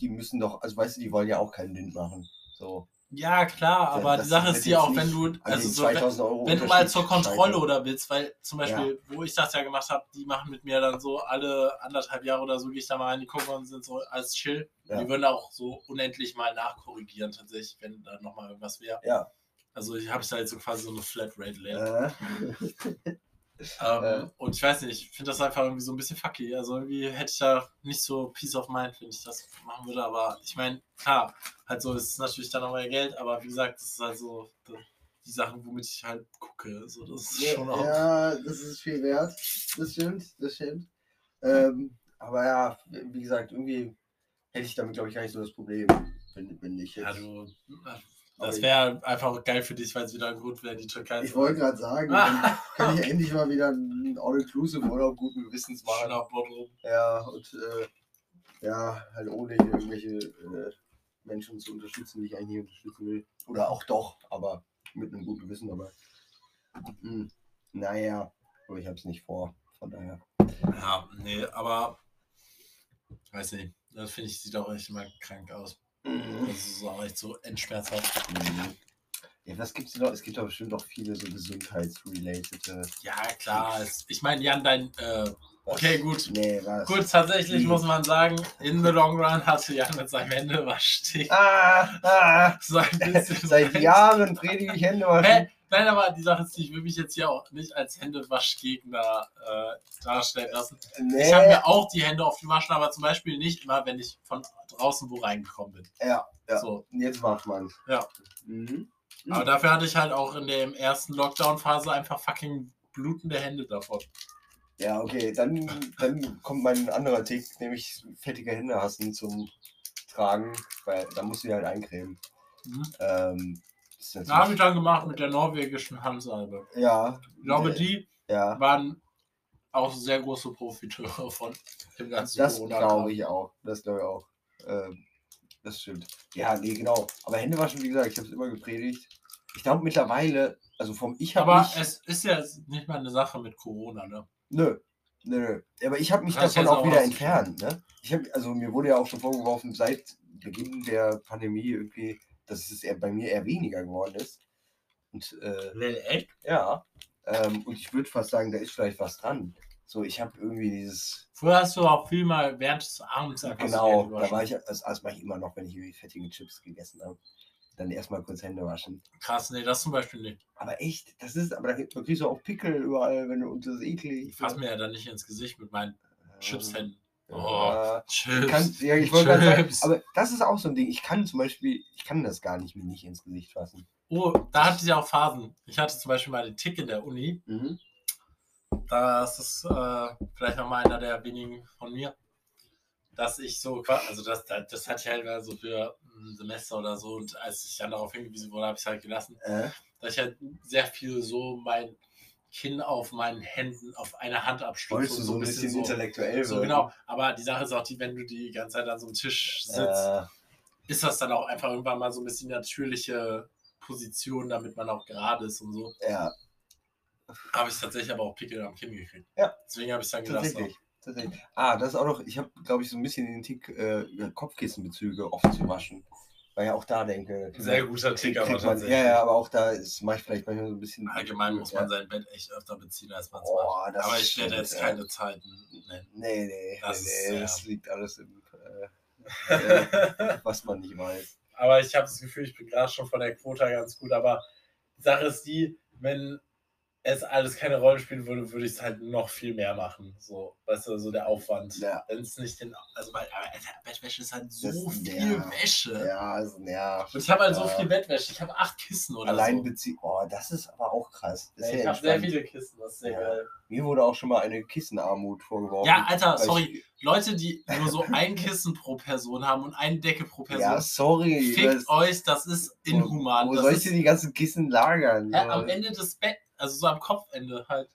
die müssen doch, also weißt du, die wollen ja auch keinen Wind machen. So. Ja, klar, Ja, aber das die Sache ist jetzt auch, wenn du, also so, wenn, 2000 Euro wenn du mal zur Kontrolle oder willst, weil zum Beispiel, wo ich das ja gemacht habe, die machen mit mir dann so alle anderthalb Jahre oder so, gehe ich da mal rein, die gucken und sind so als chill. Ja. Die würden auch so unendlich mal nachkorrigieren, tatsächlich, wenn da nochmal irgendwas wäre. Ja. Also ich habe da jetzt so quasi so eine Flatrate leer. Äh, Ähm, Äh. Und ich weiß nicht, ich finde das einfach irgendwie so ein bisschen fucky. Also irgendwie hätte ich da nicht so Peace of Mind, wenn ich das machen würde. Aber ich meine, klar, halt so ist es natürlich dann auch mehr Geld, aber wie gesagt, das ist halt so die Sachen, womit ich halt gucke. So, das ist schon auch. ja, das ist viel wert. Das stimmt, das stimmt. Ähm, aber ja, wie gesagt, irgendwie hätte ich damit, glaube ich, gar nicht so das Problem, wenn, wenn ich jetzt. Ja, du, das wäre einfach geil für dich, weil es wieder ein Grund wäre, die Türkei Ich wollte gerade sagen, dann kann ich endlich mal wieder einen All-Inclusive-Urlaub guten Gewissens machen. Schnapper Ja, und äh, ja, halt ohne irgendwelche äh, Menschen zu unterstützen, die ich eigentlich nicht unterstützen will. Oder auch doch, aber mit einem guten Gewissen. Aber hm, naja, aber ich habe es nicht vor. Von daher. Ja, nee, aber weiß nicht. Das finde ich, sieht auch echt immer krank aus. Das ist auch echt so endschmerzhaft. Mhm. Ja, was gibt's denn noch? Es gibt doch bestimmt auch viele so gesundheitsrelated. Ja, klar. Es, ich meine, Jan, dein. Äh, okay, gut. Nee, was? Gut, tatsächlich Wie? muss man sagen, in the long run hatte Jan mit seinem Händewaschstick Ah, ah, so ein bisschen. seit Jahren predige ich Hände waschen. Hä? Nein, aber die Sache ist, ich will mich jetzt hier auch nicht als Händewaschgegner äh, darstellen lassen. Nee. Ich habe mir auch die Hände oft gewaschen, aber zum Beispiel nicht immer, wenn ich von draußen wo reingekommen bin. ja, ja. So. Jetzt macht man's. Ja. Mhm. Aber dafür hatte ich halt auch in der ersten Lockdown-Phase einfach fucking blutende Hände davon. Ja, okay, dann, dann kommt mein anderer Tick, nämlich fettige Hände hassen zum Tragen, weil da musst du die halt eincremen. Mhm. Ähm, ist Da habe ich dann gemacht mit der norwegischen Handsalbe. ja, Ich glaube, äh, die ja, waren auch sehr große Profiteure von dem ganzen das glaube ich auch. Das glaube ich auch. Ähm, das stimmt. Ja, nee, genau. Aber Hände waschen, wie gesagt, ich habe es immer gepredigt. Ich glaube mittlerweile, also vom Ich habe Aber es ist ja nicht mal eine Sache mit Corona, ne? Nö. Nö, nö. Aber ich habe mich Kannst davon auch auch wieder entfernt. Ne? Ich hab, also mir wurde ja auch schon vorgeworfen, seit Beginn der Pandemie irgendwie, dass es eher, bei mir eher weniger geworden ist. Und äh, Nee, echt? ja, ähm, und ich würde fast sagen, da ist vielleicht was dran. So, ich habe irgendwie dieses, Früher hast du auch viel mal während des Abends einfach genau, da war ich, das, das mache ich immer noch, wenn ich irgendwie fettige Chips gegessen habe. dann erstmal kurz Hände waschen. Krass, nee, das zum Beispiel nicht. Aber echt, das ist, aber da kriegst du auch Pickel überall, wenn du, und das ist eklig. Ich fasse mir ja dann nicht ins Gesicht mit meinen Chipshänden. Oh. Chips. Kann, ja, ich wollte gerade sagen, aber das ist auch so ein Ding. Ich kann zum Beispiel, ich kann das gar nicht mir nicht ins Gesicht fassen. Oh, da hatte ich ja auch Phasen. Ich hatte zum Beispiel mal den Tick in der Uni. Mhm. Das ist äh, vielleicht noch mal einer der wenigen von mir, dass ich so, also das, das hatte ich halt mal so für ein Semester oder so und als ich dann darauf hingewiesen wurde, habe ich es halt gelassen, Äh, dass ich halt sehr viel so mein Kinn auf meinen Händen, auf einer Hand abstütze. wolltest du und so ein bisschen so, intellektuell so wirken? genau. Aber die Sache ist auch die, wenn du die ganze Zeit an so einem Tisch sitzt, Äh, ist das dann auch einfach irgendwann mal so ein bisschen natürliche Position, damit man auch gerade ist und so. ja, Habe ich tatsächlich aber auch Pickel am Kinn gekriegt. Ja. Deswegen habe ich es dann gelassen. tatsächlich. tatsächlich. Ah, das ist auch noch, ich habe, glaube ich, so ein bisschen den Tick, äh, Kopfkissenbezüge oft zu waschen. Weil ja auch da denke. Sehr guter Tick, aber tatsächlich. Ja, ja, aber auch da ist, mache ich vielleicht manchmal so ein bisschen. Allgemein muss man ja. sein Bett echt öfter beziehen, als man es Boah, macht. Aber ich werde jetzt keine Zeiten nennen. Nee, nee, Das nee, nee das liegt alles im, äh, äh, was man nicht weiß. Aber ich habe das Gefühl, ich bin gerade schon von der Quota ganz gut. Aber die Sache ist die, wenn es alles keine Rolle spielen würde, würde ich es halt noch viel mehr machen. So, weißt du, so der Aufwand. Ja. Wenn es nicht den. Also, weil, Bettwäsche ist halt so Das viel nervt. Wäsche. Ja, also nervt. Und ich habe halt so viel Bettwäsche. Ich habe acht Kissen oder Allein so. beziehen. Oh, das ist aber auch krass. Ist Ja, ich habe sehr viele Kissen, das ist sehr geil. Mir wurde auch schon mal eine Kissenarmut vorgeworfen. Ja, Alter, sorry. Leute, die nur so ein Kissen pro Person haben und eine Decke pro Person, ja, sorry. fickt das- euch, das ist inhuman. Wo das soll ich ist, denn die ganzen Kissen lagern? ja, am Ende des Bett, also so am Kopfende halt.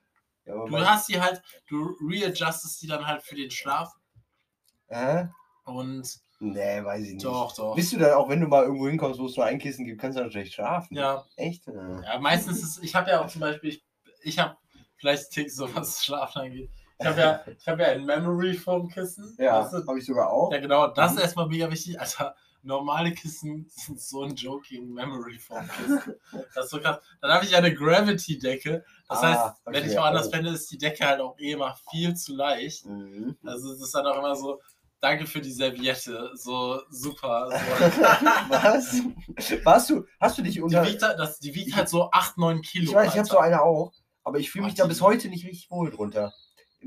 Ja, Du hast die halt, du readjustest die dann halt für den Schlaf Hä? und Nee, weiß ich nicht. doch, doch. Bist du dann auch, wenn du mal irgendwo hinkommst, wo es nur ein Kissen gibt, kannst du dann schlecht schlafen? Ja, Echt? Ja. ja, meistens ist, ich habe ja auch zum Beispiel, ich, ich habe vielleicht Tick so was Schlafen angeht. Ich habe ja, ich habe ja ein Memory vom Kissen. Ja, habe ich sogar auch. Ja, genau, das ist erstmal mega wichtig. Alter, normale Kissen sind so ein Joke gegen Memory Foam Kissen. Das ist so krass. Dann habe ich eine Gravity-Decke. Das Ah, heißt, wenn okay, ich woanders oh. penne, ist die Decke halt auch eh immer viel zu leicht. Mhm. Also es ist dann auch immer so, danke für die Serviette. So super. So. Was? Warst du, hast du dich Die, unter. wiegt, halt- das, die wiegt halt so 8, 9 Kilo. ich weiß, ich habe so eine auch, aber ich fühle mich Ach, da die- bis heute nicht richtig wohl drunter.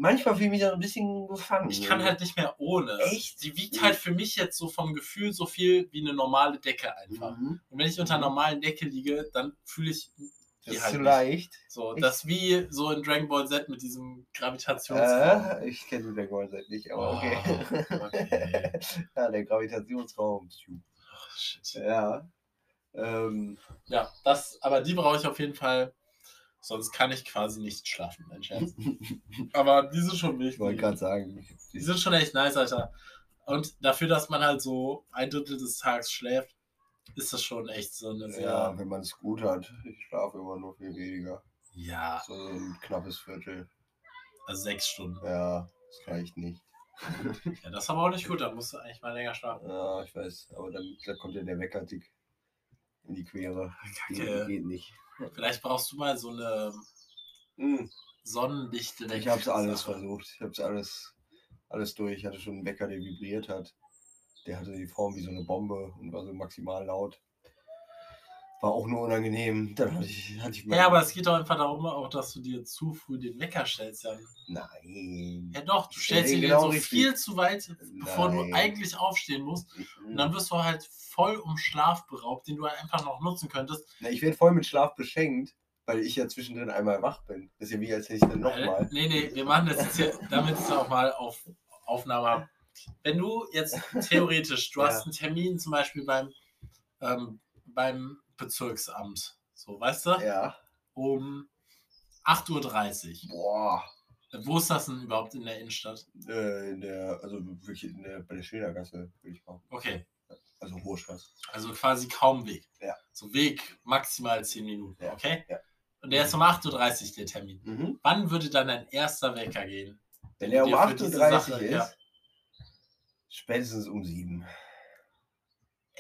Manchmal fühle ich mich da so ein bisschen gefangen. Ich kann halt nicht mehr ohne. Echt? Die wiegt halt für mich jetzt so vom Gefühl so viel wie eine normale Decke einfach. Mhm. Und wenn ich unter einer normalen Decke liege, dann fühle ich Das ist halt zu leicht. So, Echt? das wie so in Dragon Ball Z mit diesem Gravitationsraum. Äh, ich kenne den Dragon Ball Z nicht, aber Oh, okay. okay. ja, der Gravitationsraum. Ach, shit. Ja. Ähm, Ja, das, aber die brauche ich auf jeden Fall. Sonst kann ich quasi nicht schlafen, mein Scherz. aber die sind schon ich wollte wichtig. gerade sagen. Die sind schon echt nice, Alter. Und dafür, dass man halt so ein Drittel des Tages schläft, ist das schon echt so eine sehr. Ja, wenn man es gut hat. Ich schlafe immer nur viel weniger. Ja, So ein knappes Viertel. also sechs Stunden. Ja, das reicht nicht. Ja, das ist aber auch nicht gut, da musst du eigentlich mal länger schlafen. Ja, ich weiß. Aber dann, dann kommt ja der Weckertick in die Quere. Kacke. Geht, nicht. Vielleicht brauchst du mal so eine Hm. Sonnendichte. Ich habe es alles versucht. Ich habe es alles, alles durch. Ich hatte schon einen Wecker, der vibriert hat. Der hatte die Form wie so eine Bombe und war so maximal laut. War auch nur unangenehm. Dann hatte ich, hatte ich Ja, aber es geht doch einfach darum, auch, dass du dir zu früh den Wecker stellst. Ja, Nein. ja doch, du stellst den ihn genau so richtig. viel zu weit, bevor Nein. du eigentlich aufstehen musst. Und dann wirst du halt voll um Schlaf beraubt, den du halt einfach noch nutzen könntest. Na, ich werde voll mit Schlaf beschenkt, weil ich ja zwischendrin einmal wach bin. Das ist ja wie, als hätte ich dann Äh, nochmal. Nee, nee, wir machen das jetzt hier, damit es auch mal auf Aufnahme. Wenn du jetzt theoretisch, du Ja. hast einen Termin zum Beispiel beim, ähm, beim Bezirksamt, so, weißt du, Ja. um 8.30 Boah. Uhr. Wo ist das denn überhaupt in der Innenstadt? Äh, in der, also wirklich in der, bei der Schildergasse, würde ich machen. Okay, Also Hohe Straße. also quasi kaum Weg. Ja. So Weg maximal 10 Minuten, Ja, okay? ja. Und der ist um 8.30 Uhr der Termin. Mhm. Wann würde dann dein erster Wecker gehen? Wenn er um dir für diese 8.30 Uhr ist, ja. spätestens um 7.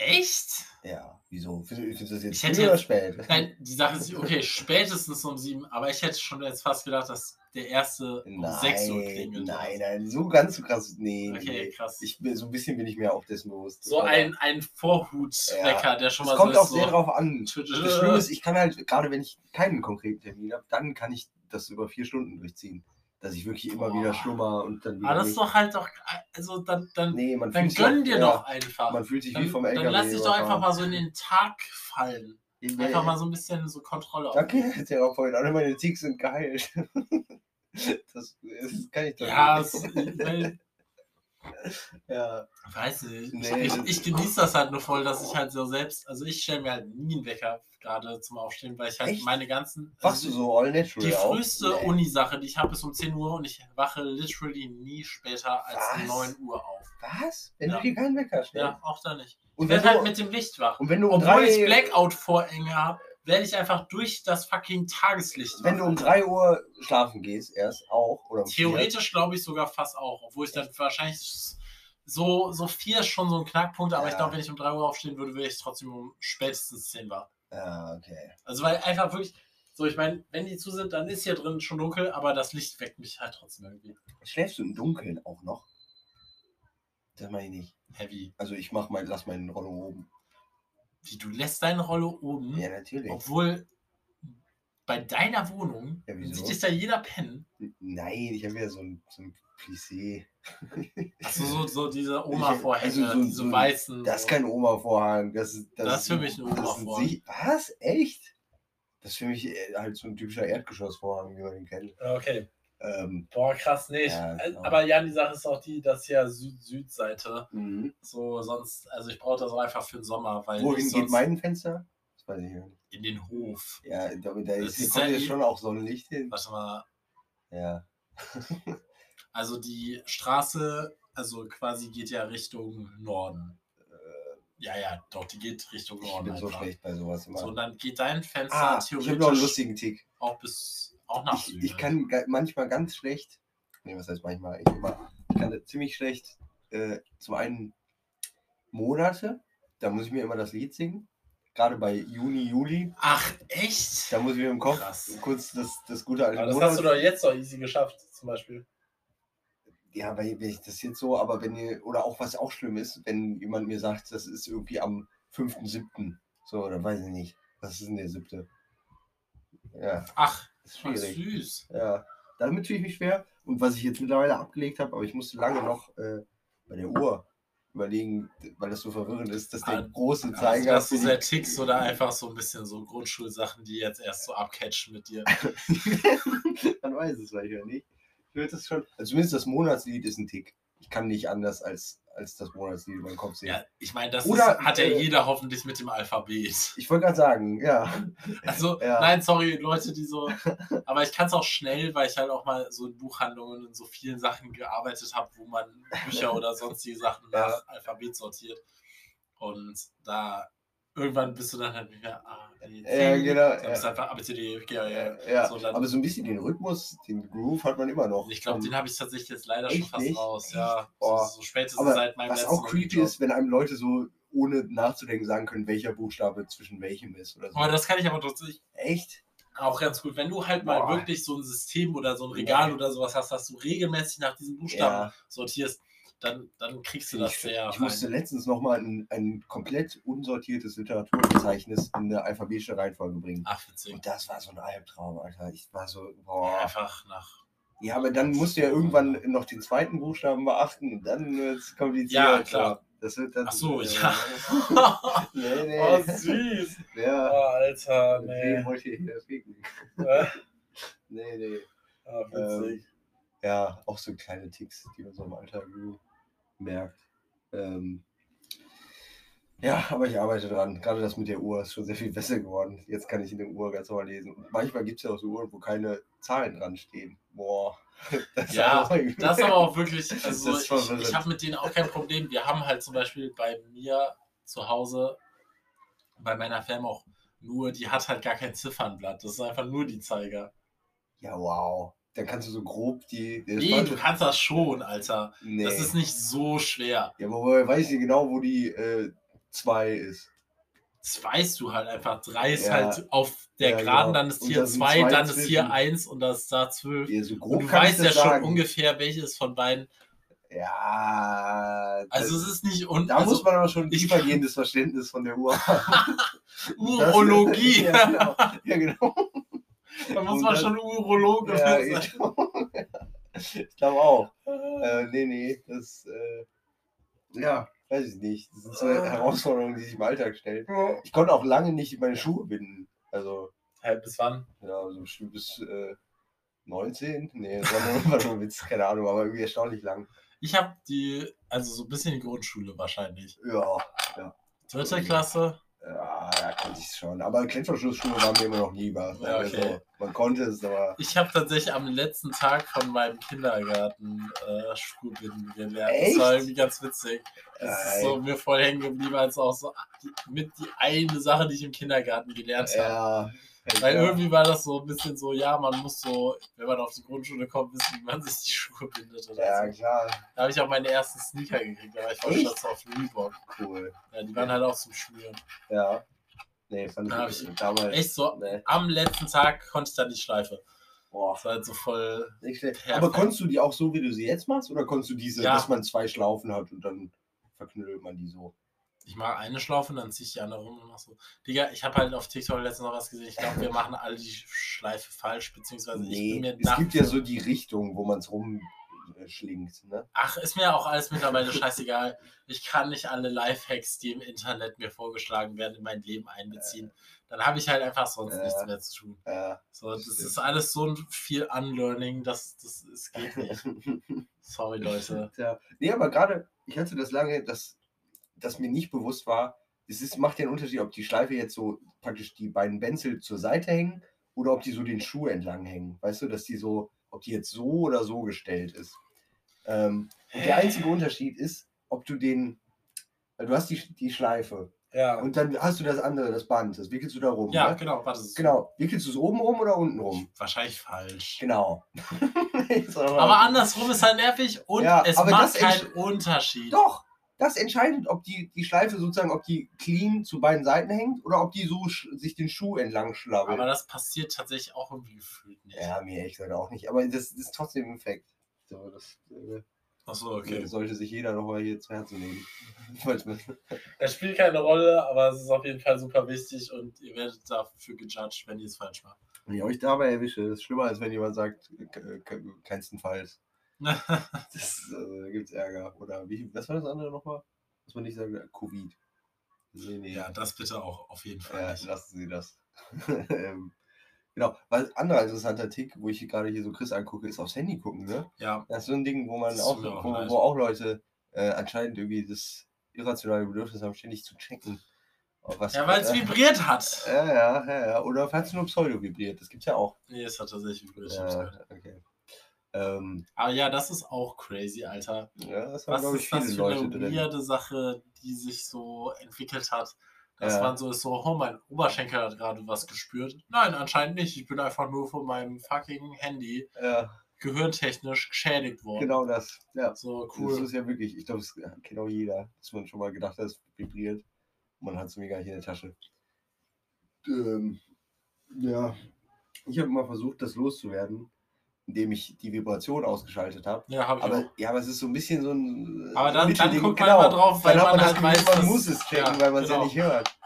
Echt? Ja, wieso? Findest du das jetzt Ich hätte oder spät? Nein, die Sache ist, okay, spätestens um sieben, aber ich hätte schon jetzt fast gedacht, dass der erste um sechs Uhr Nein, klingelt. nein, nein, so ganz so krass. Nee. Okay, nee. krass. Ich bin, so ein bisschen bin ich mir auch dessen bewusst. so ein, ein Vorhutwecker, der schon Es mal kommt so auch ist, sehr so, drauf an. Das Schlimme ist, ich kann halt, gerade wenn ich keinen konkreten Termin habe, dann kann ich das über vier Stunden durchziehen. Dass ich wirklich immer Boah. wieder schlummer und dann wieder. Aber das ist doch halt doch, also dann, dann, Nee, man dann fühlt sich gönn dir ja, doch einfach. Man fühlt sich wie Dann, vom dann LKW. lass dich doch einfach mal so in den Tag fallen. Einfach mal so ein bisschen so Kontrolle. Danke, Therapeut. Alle meine Ticks sind geheilt. Das, das kann ich doch Ja, nicht. es, weil, ja. weiß nicht. Nee, ich, ich genieße das halt nur voll, dass ich halt so selbst, also ich stelle mir halt nie einen Wecker gerade zum Aufstehen, weil ich halt Echt? meine ganzen. Wachst du also so all natural Die früheste Nee. Uni-Sache, die ich habe, ist um 10 Uhr und ich wache literally nie später als Was? 9 Uhr auf. Was? Wenn Ja. du dir keinen Wecker stellst? Ja, auch da nicht. Und Ich wenn, werde halt du, mit dem Licht wach. und wenn du um Obwohl drei, ich Blackout-Vorhänge habe, werde ich einfach durch das fucking Tageslicht wenn du um wach. 3 Uhr schlafen gehst, erst auch, oder um Theoretisch glaube ich sogar fast auch, obwohl ich dann wahrscheinlich so, so vier ist schon so ein Knackpunkt, aber ich Ja. glaube, wenn ich um 3 Uhr aufstehen würde, wäre ich trotzdem um spätestens 10 wach. Ja, okay. Also weil einfach wirklich, so ich meine, wenn die zu sind, dann ist hier drin schon dunkel, aber das Licht weckt mich halt trotzdem irgendwie Schläfst du im Dunkeln auch noch? Das meine ich nicht. heavy. Also ich mach mein, lass meinen Rollo oben. Wie du lässt deine Rolle oben, Ja, natürlich. obwohl bei deiner Wohnung Ja, wieso? sieht sich da jeder pennen. Nein, ich habe ja so ein, so ein Plissé. Also so, so diese Oma-Vorhänge, also so- diese so- weißen. Das ist kein Oma-Vorhang. Das, ist- das, Das ist für mich ein das ist Oma-Vorhang. Was? Echt? Das ist für mich äh, halt so ein typischer Erdgeschossvorhang, wie man ihn kennt. Okay. Ähm, Boah, krass, nee. ich- Ja, äh, aber ja, die Sache ist auch die, dass ja Süd-Süd-Seite. mhm. So, sonst, also ich brauche das auch einfach für den Sommer, weil Wohin ich geht mein Fenster? Das weiß ich nicht. in den Hof. Ja, da, da ist, hier kommt ja jetzt eh- schon auch Sonnenlicht hin. Warte mal, Ja. also die Straße, also quasi geht ja Richtung Norden. Ja, ja, doch, die geht Richtung Ich Norden. bin so einfach. schlecht bei sowas immer. So, und dann geht dein Fenster ah, ich habe noch einen theoretisch lustigen Tick. auch bis auch nach Ich, Süden. ich kann manchmal ganz schlecht, nee, was heißt manchmal, ich, immer, ich kann ziemlich schlecht äh, zum einen Monate, da muss ich mir immer das Lied singen, gerade bei Juni, Juli, Ach, echt? da muss ich mir im Kopf Krass. kurz das, das gute alte Aber das Monat, hast du doch jetzt doch easy geschafft, zum Beispiel. ja, weil wenn ich das jetzt so, aber wenn ihr, oder auch was auch schlimm ist, wenn jemand mir sagt, das ist irgendwie am 5.7., so, oder weiß ich nicht, was ist denn der siebte? Ja, Ach, das ist ach schwierig. süß. Ja, damit tue ich mich schwer. Und was ich jetzt mittlerweile abgelegt habe, aber ich musste lange noch äh, bei der Uhr überlegen, weil das so verwirrend ist, dass der Ah, große Also, Zeiger. dass du sehr tickst oder einfach so ein bisschen so Grundschulsachen, die jetzt erst so abcatchen mit dir. Man weiß es manchmal nicht. Ich würde das schon. Also zumindest das Monatslied ist ein Tick. Ich kann nicht anders als, als das Monatslied in meinem Kopf sehen. Ja, ich meine, das Oder, ist, hat ja äh, jeder hoffentlich mit dem Alphabet. Ich wollte gerade sagen, ja. Also, Ja. nein, sorry, Leute, die so. Aber ich kann es auch schnell, weil ich halt auch mal so in Buchhandlungen und so vielen Sachen gearbeitet habe, wo man Bücher oder sonstige Sachen nach Alphabet sortiert. Und da irgendwann bist du dann halt mehr A, B, C. Ja, genau, Dann bist du ja. einfach A, B, C, D, F, G, H, I, J. ja. So, dann- aber so ein bisschen den Rhythmus, den Groove hat man immer noch. Ich glaube, Und den habe ich tatsächlich jetzt leider schon fast nicht? raus. Ja, Echt? Boah. so, so spätestens Aber seit meinem was letzten auch creepy Job. ist, wenn einem Leute so ohne nachzudenken sagen können, welcher Buchstabe zwischen welchem ist oder so. Aber das kann ich aber tatsächlich Echt? auch ganz gut. Wenn du halt mal Boah. wirklich so ein System oder so ein Regal Ja. oder sowas hast, dass du regelmäßig nach diesen Buchstaben Ja. sortierst, dann, dann kriegst du das Ich, sehr. ich musste letztens nochmal ein, ein komplett unsortiertes Literaturverzeichnis in eine alphabetische Reihenfolge bringen. Ach, witzig. Und das war so ein Albtraum, Alter. Ich war so, boah. Einfach nach. Ja, aber dann musst du ja irgendwann noch den zweiten Buchstaben beachten und dann wird es kompliziert. Ja, klar. Das wird dann. Ach so, äh, ja. Nee, nee. oh, süß. Oh, Ja. Alter, Wem nee. wollt ihr hier ficken? Nee, nee. ah, witzig. Ja, auch so kleine Ticks, die man so im Alltag so merkt. Ähm, ja, aber ich arbeite dran. Gerade das mit der Uhr ist schon sehr viel besser geworden. Jetzt kann ich in der Uhr ganz normal lesen. Und manchmal gibt es ja auch so Uhren, wo keine Zahlen dran stehen. Boah. Das ist Ja, irgendwie- Das ist aber auch wirklich, also ist ich, ich habe mit denen auch kein Problem. Wir haben halt zum Beispiel bei mir zu Hause, bei meiner Firma auch nur, die hat halt gar kein Ziffernblatt. Das ist einfach nur die Zeiger. Ja, wow. Dann kannst du so grob die. das Nee, du kannst das schon, Alter. nee. Das ist nicht so schwer. ja, aber woher weiß ich genau, wo die, äh, 2 ist. Das weißt du halt einfach. 3 ist Ja. halt auf der Ja, Geraden, genau. dann ist Und hier da sind 2, zwei dann ist hier zwischen. 1 und das ist da 12. Ja, so grob Und du weißt ja das schon sagen. ungefähr, welches von beiden. Ja, Also es ist nicht un da also, muss man aber schon ein tiefergehendes Verständnis von der Uhr haben. Urologie. ja, genau. Ja, genau. Da muss man schon Urologe Ja, sein. ich ich glaube auch. Äh, nee, nee, das, äh, ja, weiß ich nicht. Das sind so Ah. Herausforderungen, die sich im Alltag stellen. Ich konnte auch lange nicht meine Schuhe binden. Also, Hä, bis wann? ja, so bestimmt bis äh, 19? Nee, das war nur, ein Witz, keine Ahnung, aber irgendwie erstaunlich lang. Ich habe die, also so ein bisschen die Grundschule wahrscheinlich. Ja, Dritte Klasse. ja, konnte ich es schon. Aber Klettverschlussschuhe waren mir immer noch lieber. Ja, Also, okay. man konnte es, aber. Ich habe tatsächlich am letzten Tag von meinem Kindergarten äh, Schuhbinden gelernt. Echt? Das war irgendwie ganz witzig. Das ist so mir voll hängen geblieben, als auch so die, mit die eine Sache, die ich im Kindergarten gelernt habe. Ja. Weil ja. irgendwie war das so ein bisschen so, ja, man muss so, wenn man auf die Grundschule kommt, wissen, wie man sich die Schuhe bindet oder Ja, so. klar, Da habe ich auch meine ersten Sneaker gekriegt, war ich Echt? stolz auf Reebok. cool. Ja, die waren halt auch zum Schnüren. Ja. Nee, fand Da ich ich- damals. Echt so, Nee. am letzten Tag konnte ich dann die Schleife. Boah, Das war halt so voll, nicht. Aber konntest du die auch so, wie du sie jetzt machst? Oder konntest du diese, Ja. dass man zwei Schlaufen hat und dann verknüllt man die so? ich mache eine Schlaufe und dann ziehe ich die andere rum und mach so. Digga, ich habe halt auf TikTok letztens noch was gesehen. Ich glaube, wir machen alle die Schleife falsch, beziehungsweise ich bin mir es gibt ja so die Richtung, wo man es rumschlingt. Ne? Ach, ist mir auch alles mittlerweile scheißegal. Ich kann nicht alle Lifehacks, die im Internet mir vorgeschlagen werden, in mein Leben einbeziehen. Dann habe ich halt einfach sonst Äh. nichts mehr zu tun. Äh, So, das stimmt. ist alles so ein viel Unlearning, das, das, das geht nicht. Sorry, Leute. Tja. Nee, aber gerade, ich hatte das lange, dass, dass mir nicht bewusst war, es ist, macht ja einen Unterschied, ob die Schleife jetzt so praktisch die beiden Benzel zur Seite hängen oder ob die so den Schuh entlang hängen. Weißt du, dass die so, ob die jetzt so oder so gestellt ist. Ähm, und der einzige Unterschied ist, ob du den, du hast die, die Schleife Ja, und dann hast du das andere, das Band, das wickelst du da rum. ja ne? genau, warte. das ist Genau. Wickelst du es oben rum oder unten rum? Wahrscheinlich falsch. Genau. Aber andersrum ist halt nervig und Ja, es aber macht das keinen Unterschied. Doch, das entscheidet, ob die, die Schleife sozusagen, ob die clean zu beiden Seiten hängt oder ob die so sich den Schuh entlang schlabbelt. Aber das passiert tatsächlich auch irgendwie gefühlt nicht. ja, mir ehrlich gesagt auch nicht. Aber das, ist trotzdem ein So, das äh, Achso, okay. sollte sich jeder nochmal hier zu Herzen nehmen. Es spielt keine Rolle, aber es ist auf jeden Fall super wichtig und ihr werdet dafür gejudged, wenn ihr es falsch macht. Wenn ich euch dabei erwische, ist schlimmer, als wenn jemand sagt, ke- ke- keinstenfalls. Das, also, da gibt es Ärger. Oder wie, was war das andere nochmal? Muss man nicht sagen, Covid. Nee, nee. ja, das bitte auch auf jeden Fall Ja, lassen Sie das. ähm, genau, weil anderer interessanter Tick, wo ich gerade hier so Chris angucke, ist aufs Handy gucken, ne? Ja, Das ist so ein Ding, wo man auch, auch wo, wo auch Leute äh, anscheinend irgendwie das irrationale Bedürfnis haben, ständig zu checken. ja weil es äh, vibriert hat. ja, ja, ja, ja. Oder falls nur Pseudo vibriert, das gibt's ja auch. Nee, es hat tatsächlich vibriert. Ja, okay. Ähm, Aber ja, das ist auch crazy, Alter. ja, das haben, Was glaube ich, ist das viele für Leute eine weirde Sache, die sich so entwickelt hat? Dass Ja. man so ist, so, oh, mein Oberschenkel hat gerade was gespürt. Nein, anscheinend nicht. Ich bin einfach nur von meinem fucking Handy Ja, gehirntechnisch geschädigt worden. genau das. Ja. So Das cool. ist ja wirklich, ich glaube, das kennt auch jeder, dass man schon mal gedacht hat, es vibriert. Man hat es mir gar nicht in der Tasche. Ähm, ja, ich habe mal versucht, das loszuwerden, indem ich die Vibration ausgeschaltet habe. Ja, habe ich Aber, auch. ja, aber es ist so ein bisschen so ein. Aber so dann- dann guckt man immer drauf, weil dann man das halt weiß, man muss es checken, ja, weil man es genau. ja nicht hört.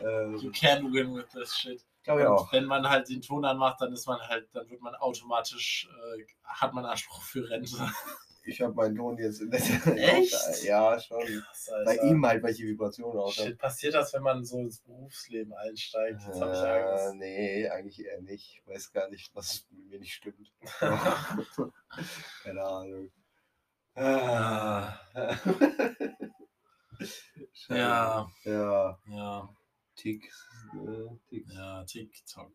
Ähm, You can win with this shit. glaube ich auch. wenn man halt den Ton anmacht, dann ist man halt, dann wird man automatisch, äh, hat man Anspruch für Rente. Ich habe meinen Ton jetzt in der Echt? Ja, schon. Krass, Bei ihm halt welche Vibrationen aus. Shit, passiert das, wenn man so ins Berufsleben einsteigt? Jetzt habe ich Äh, Angst. nee, eigentlich eher nicht. Ich weiß gar nicht, was mit mir nicht stimmt. Keine Ahnung. Ah. Ja, Ja, ja, Ticks. Äh, Ticks. ja, TikTok.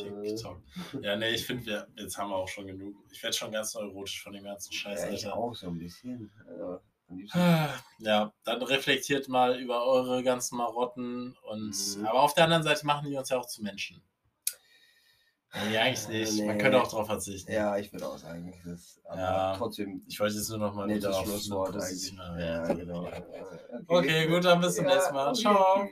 Äh, TikTok. Ja, nee, ich finde, wir, jetzt haben wir auch schon genug. Ich werde schon ganz neurotisch von dem ganzen Scheiß, ja, ich Alter. auch so ein bisschen. Also, liebsten- Ja, dann reflektiert mal über eure ganzen Marotten und Mhm. aber auf der anderen Seite machen die uns ja auch zu Menschen. Nee, eigentlich nicht. Nee. Man könnte auch drauf verzichten. Ja, ich würde auch sagen, das, aber Ja. trotzdem Ich wollte jetzt nur noch mal nettes wieder auf Schlusswort eine eigentlich. Ja, genau. Okay, gut, dann bis zum nächsten Mal. okay, Ciao.